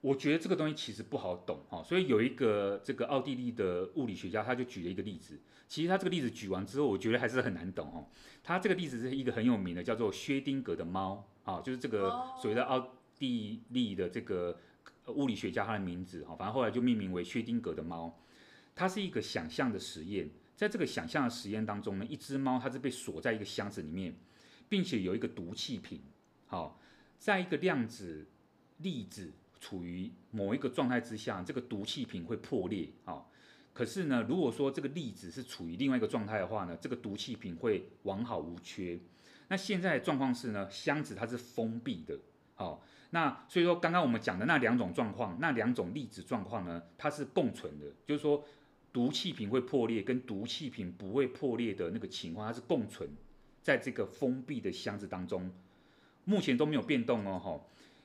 我觉得这个东西其实不好懂哈，所以有一个这个奥地利的物理学家，他就举了一个例子。其实他这个例子举完之后，我觉得还是很难懂哦。他这个例子是一个很有名的，叫做薛丁格的猫啊，就是这个所谓的奥地利的这个物理学家，他的名字哈，反正后来就命名为薛丁格的猫。它是一个想象的实验，在这个想象的实验当中呢，一只猫它是被锁在一个箱子里面，并且有一个毒气瓶，好，在一个量子粒子。处于某一个状态之下，这个毒气瓶会破裂啊。可是呢，如果说这个粒子是处于另外一个状态的话呢，这个毒气瓶会完好无缺。那现在的状况是呢，箱子它是封闭的。好，那所以说刚刚我们讲的那两种状况，那两种粒子状况呢，它是共存的。就是说，毒气瓶会破裂跟毒气瓶不会破裂的那个情况，它是共存在这个封闭的箱子当中，目前都没有变动哦。哈。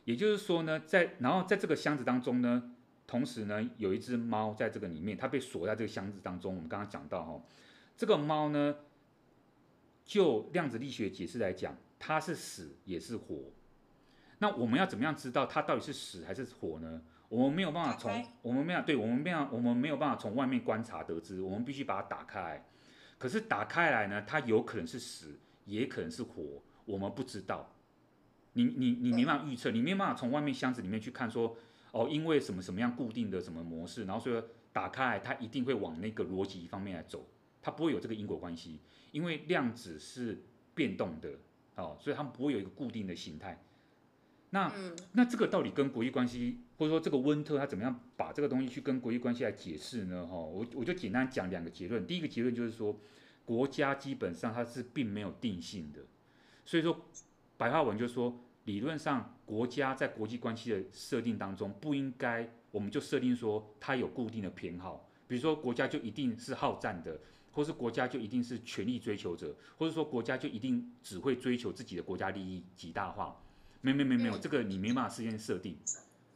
也就是说呢，在然后在这个箱子当中呢，同时呢，有一只猫在这个里面，它被锁在这个箱子当中。我们刚刚讲到哈，这个猫呢，就量子力学解释来讲，它是死也是活。那我们要怎么样知道它到底是死还是活呢？我们没有办法从我们没有对我们没有我们没有办法从外面观察得知，我们必须把它打开来。可是打开来呢，它有可能是死，也可能是活，我们不知道。你你你没办法预测，你没办法从外面箱子里面去看说，哦，因为什么什么样固定的什么模式，然后所以打开来它一定会往那个逻辑方面来走，它不会有这个因果关系，因为量子是变动的，哦，所以它不会有一个固定的形态。那那这个到底跟国际关系，或者说这个温特他怎么样把这个东西去跟国际关系来解释呢？哈，我我就简单讲两个结论。第一个结论就是说，国家基本上它是并没有定性的，所以说白话文就是说，理论上国家在国际关系的设定当中不应该，我们就设定说它有固定的偏好，比如说国家就一定是好战的，或是国家就一定是权力追求者，或者说国家就一定只会追求自己的国家利益极大化。没没没没有，这个你没办法事先设定。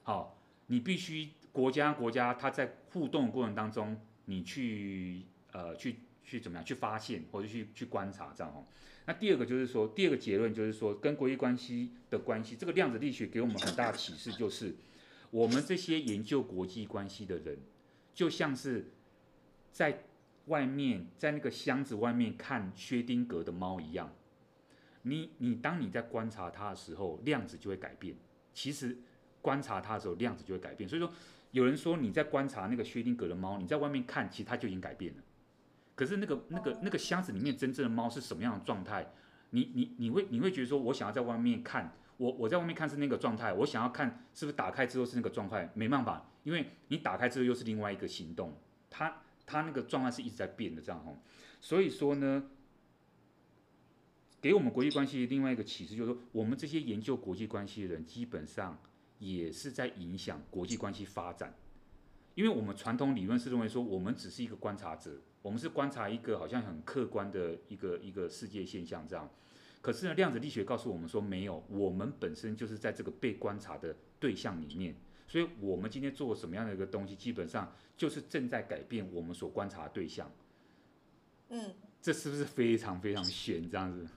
好，你必须国家国家它在互动的过程当中，你去呃去去怎么样去发现或者去去观察这样哦。那第二个就是说，第二个结论就是说，跟国际关系的关系，这个量子力学给我们很大的启示就是，我们这些研究国际关系的人，就像是在外面在那个箱子外面看薛丁格的猫一样。你你当你在观察它的时候，量子就会改变。其实观察它的时候，量子就会改变。所以说，有人说你在观察那个薛丁格的猫，你在外面看，其实它就已经改变了。可是那个那个那个箱子里面真正的猫是什么样的状态？你你你会你会觉得说，我想要在外面看，我我在外面看是那个状态，我想要看是不是打开之后是那个状态？没办法，因为你打开之后又是另外一个行动，它它那个状态是一直在变的这样哦。所以说呢。给我们国际关系另外一个启示，就是说，我们这些研究国际关系的人，基本上也是在影响国际关系发展。因为我们传统理论是认为说，我们只是一个观察者，我们是观察一个好像很客观的一个一个世界现象这样。可是呢，量子力学告诉我们说，没有，我们本身就是在这个被观察的对象里面。所以，我们今天做什么样的一个东西，基本上就是正在改变我们所观察的对象。嗯，这是不是非常非常玄这样子？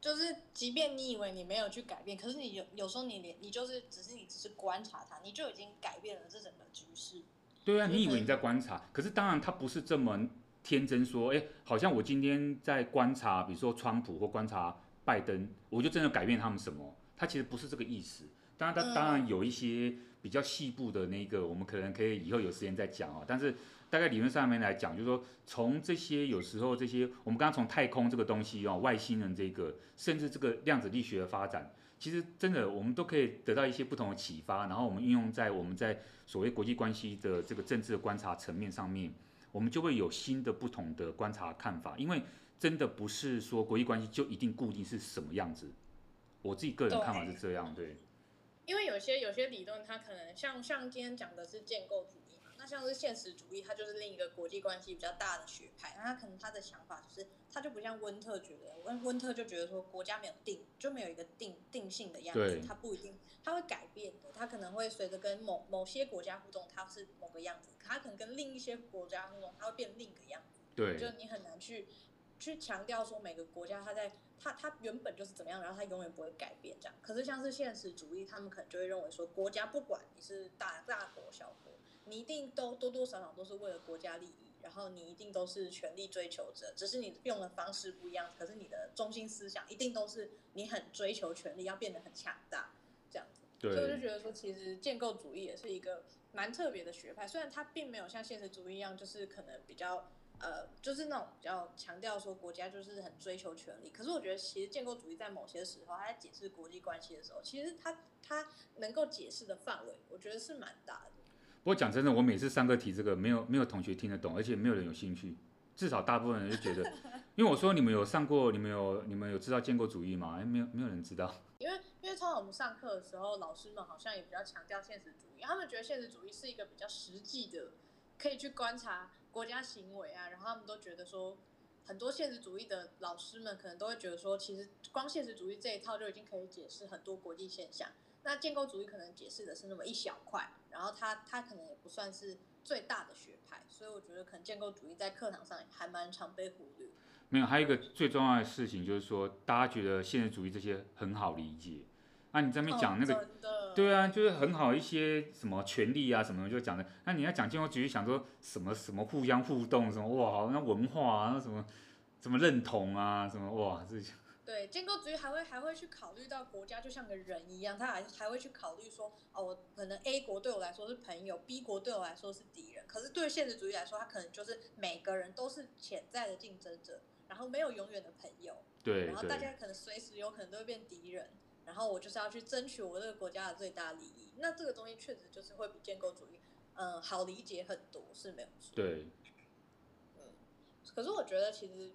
就是，即便你以为你没有去改变，可是你有有时候你连你就是只是你只是观察它，你就已经改变了这整个局势。对啊，你以为你在观察，可是当然他不是这么天真，说，哎，好像我今天在观察，比如说川普或观察拜登，我就真的改变他们什么？他其实不是这个意思。当然，他当然有一些比较细部的那个，我们可能可以以后有时间再讲啊。但是。大概理论上面来讲，就是说，从这些有时候这些，我们刚刚从太空这个东西哦，外星人这个，甚至这个量子力学的发展，其实真的我们都可以得到一些不同的启发，然后我们运用在我们在所谓国际关系的这个政治的观察层面上面，我们就会有新的不同的观察看法。因为真的不是说国际关系就一定固定是什么样子，我自己个人看法是这样，对。因为有些有些理论，它可能像像今天讲的是建构主。像是现实主义，它就是另一个国际关系比较大的学派。那他可能他的想法就是，他就不像温特觉得，温温特就觉得说国家没有定，就没有一个定定性的样子，它不一定，它会改变的，它可能会随着跟某某些国家互动，它是某个样子，可它可能跟另一些国家互动，它会变另一个样子。对，就你很难去去强调说每个国家它在它它原本就是怎么样，然后它永远不会改变这样。可是像是现实主义，他们可能就会认为说，国家不管你是大大国小国。你一定都多多少少都是为了国家利益，然后你一定都是权力追求者，只是你用的方式不一样，可是你的中心思想一定都是你很追求权力，要变得很强大这样子。对。所以我就觉得说，其实建构主义也是一个蛮特别的学派，虽然它并没有像现实主义一样，就是可能比较呃，就是那种比较强调说国家就是很追求权力，可是我觉得其实建构主义在某些时候，它在解释国际关系的时候，其实它它能够解释的范围，我觉得是蛮大的。不过讲真的，我每次上课提这个，没有没有同学听得懂，而且没有人有兴趣。至少大部分人就觉得，因为我说你们有上过，你们有你们有知道建构主义吗？哎，没有没有人知道。因为因为通常我们上课的时候，老师们好像也比较强调现实主义，他们觉得现实主义是一个比较实际的，可以去观察国家行为啊。然后他们都觉得说，很多现实主义的老师们可能都会觉得说，其实光现实主义这一套就已经可以解释很多国际现象。那建构主义可能解释的是那么一小块，然后他他可能也不算是最大的学派，所以我觉得可能建构主义在课堂上还蛮常被忽略。没有，还有一个最重要的事情就是说，大家觉得现实主义这些很好理解。那、啊、你这边讲那个，哦、对啊，就是很好一些什么权利啊什么就讲的。那你要讲建构主义，想说什么什么互相互动什么哇，好像文化啊，那什么什么认同啊什么哇这些。对，建构主义还会还会去考虑到国家就像个人一样，他还还会去考虑说，哦，我可能 A 国对我来说是朋友，B 国对我来说是敌人。可是对现实主义来说，他可能就是每个人都是潜在的竞争者，然后没有永远的朋友。对，然后大家可能随时有可能都会变敌人。然后我就是要去争取我这个国家的最大利益，那这个东西确实就是会比建构主义，嗯、呃，好理解很多，是没有错。对。嗯，可是我觉得其实，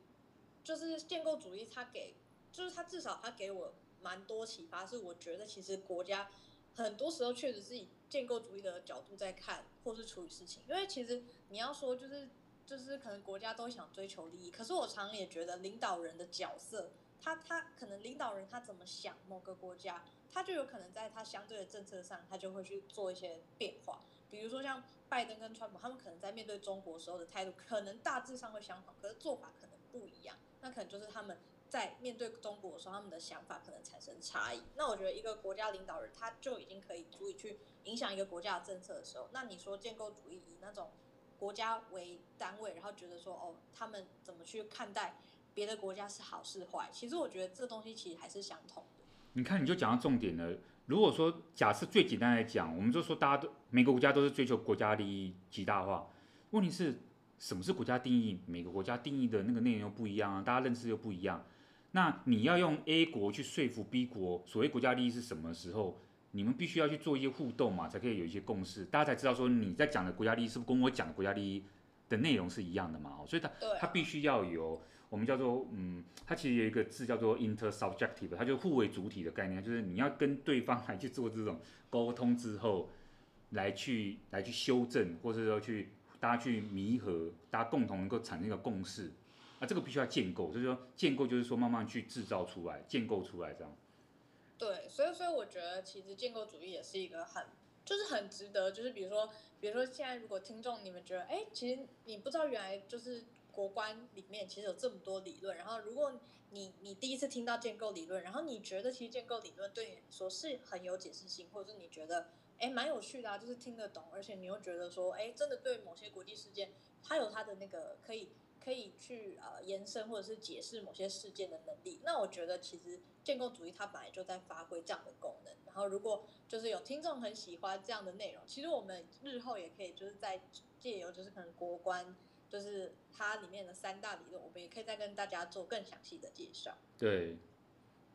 就是建构主义，它给，就是他至少他给我蛮多启发，是我觉得其实国家很多时候确实是以建构主义的角度在看或是处理事情，因为其实你要说就是就是可能国家都想追求利益，可是我常常也觉得领导人的角色。他他可能领导人他怎么想某个国家，他就有可能在他相对的政策上，他就会去做一些变化。比如说像拜登跟川普，他们可能在面对中国时候的态度，可能大致上会相同，可是做法可能不一样。那可能就是他们在面对中国的时候，他们的想法可能产生差异。那我觉得一个国家领导人，他就已经可以足以去影响一个国家的政策的时候，那你说建构主义以那种国家为单位，然后觉得说哦，他们怎么去看待？别的国家是好是坏，其实我觉得这东西其实还是相同的。你看，你就讲到重点了。如果说假设最简单来讲，我们就说大家都每个国家都是追求国家利益极大化。问题是什么是国家定义？每个国家定义的那个内容又不一样啊，大家认知又不一样。那你要用 A 国去说服 B 国，所谓国家利益是什么时候？你们必须要去做一些互动嘛，才可以有一些共识，大家才知道说你在讲的国家利益是不是跟我讲的国家利益的内容是一样的嘛？所以它它必须要有。我们叫做嗯，它其实有一个字叫做 intersubjective，它就互为主体的概念，就是你要跟对方来去做这种沟通之后，来去来去修正，或者说去大家去弥合，大家共同能够产生一个共识，啊，这个必须要建构，就是说建构就是说慢慢去制造出来，建构出来这样。对，所以所以我觉得其实建构主义也是一个很就是很值得，就是比如说比如说现在如果听众你们觉得哎，其实你不知道原来就是。国关里面其实有这么多理论，然后如果你你第一次听到建构理论，然后你觉得其实建构理论对你来说是很有解释性，或者是你觉得哎蛮有趣的啊，就是听得懂，而且你又觉得说哎真的对某些国际事件，它有它的那个可以去呃延伸或者是解释某些事件的能力，那我觉得其实建构主义它本来就在发挥这样的功能。然后如果就是有听众很喜欢这样的内容，其实我们日后也可以就是在借由就是可能国关。就是它里面的三大理论，我们也可以再跟大家做更详细的介绍。对，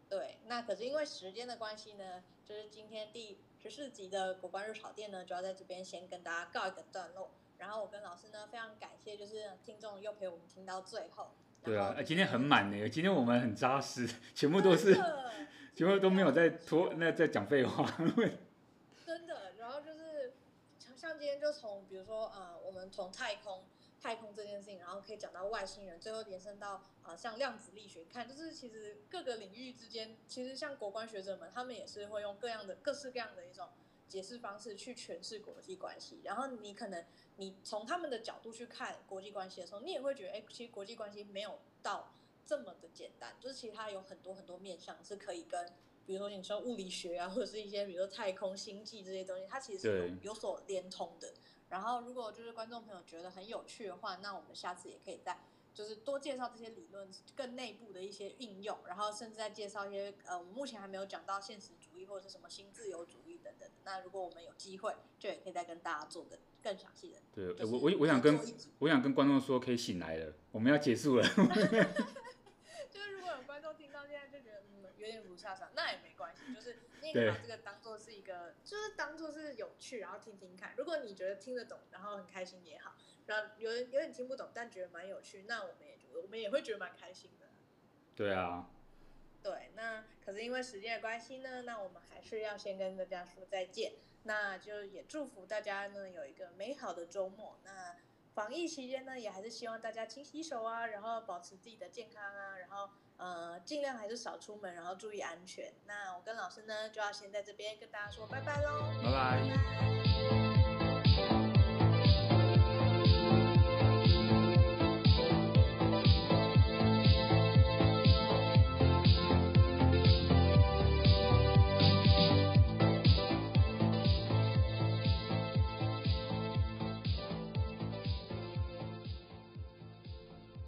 对，那可是因为时间的关系呢，就是今天第十四集的国关日炒店呢，就要在这边先跟大家告一个段落。然后我跟老师呢，非常感谢，就是听众又陪我们听到最后。对啊，今天很满呢，今天我们很扎实，全部都是，全部都没有在拖，那在讲废话。真的，然后就是像今天就从，比如说呃，我们从太空。太空这件事情，然后可以讲到外星人，最后延伸到啊、呃，像量子力学，看就是其实各个领域之间，其实像国关学者们，他们也是会用各样的、各式各样的一种解释方式去诠释国际关系。然后你可能你从他们的角度去看国际关系的时候，你也会觉得，哎，其实国际关系没有到这么的简单，就是其实它有很多很多面向是可以跟，比如说你说物理学啊，或者是一些比如说太空、星际这些东西，它其实是有有所连通的。然后，如果就是观众朋友觉得很有趣的话，那我们下次也可以再就是多介绍这些理论更内部的一些应用，然后甚至再介绍一些呃，我们目前还没有讲到现实主义或者是什么新自由主义。那如果我们有机会，就也可以再跟大家做个更详细的。对，就是、我我我想跟我想跟观众说，可以醒来了，我们要结束了。就是如果有观众听到现在就觉得嗯有点如下场，那也没关系，就是。你可以把这个当做是一个，就是当做是有趣，然后听听看。如果你觉得听得懂，然后很开心也好。然后有人有点听不懂，但觉得蛮有趣，那我们也觉得，我们也会觉得蛮开心的。对啊。对，那可是因为时间的关系呢，那我们还是要先跟大家说再见。那就也祝福大家呢有一个美好的周末。那防疫期间呢，也还是希望大家勤洗手啊，然后保持自己的健康啊，然后呃。尽量还是少出门，然后注意安全。那我跟老师呢，就要先在这边跟大家说拜拜喽，拜拜。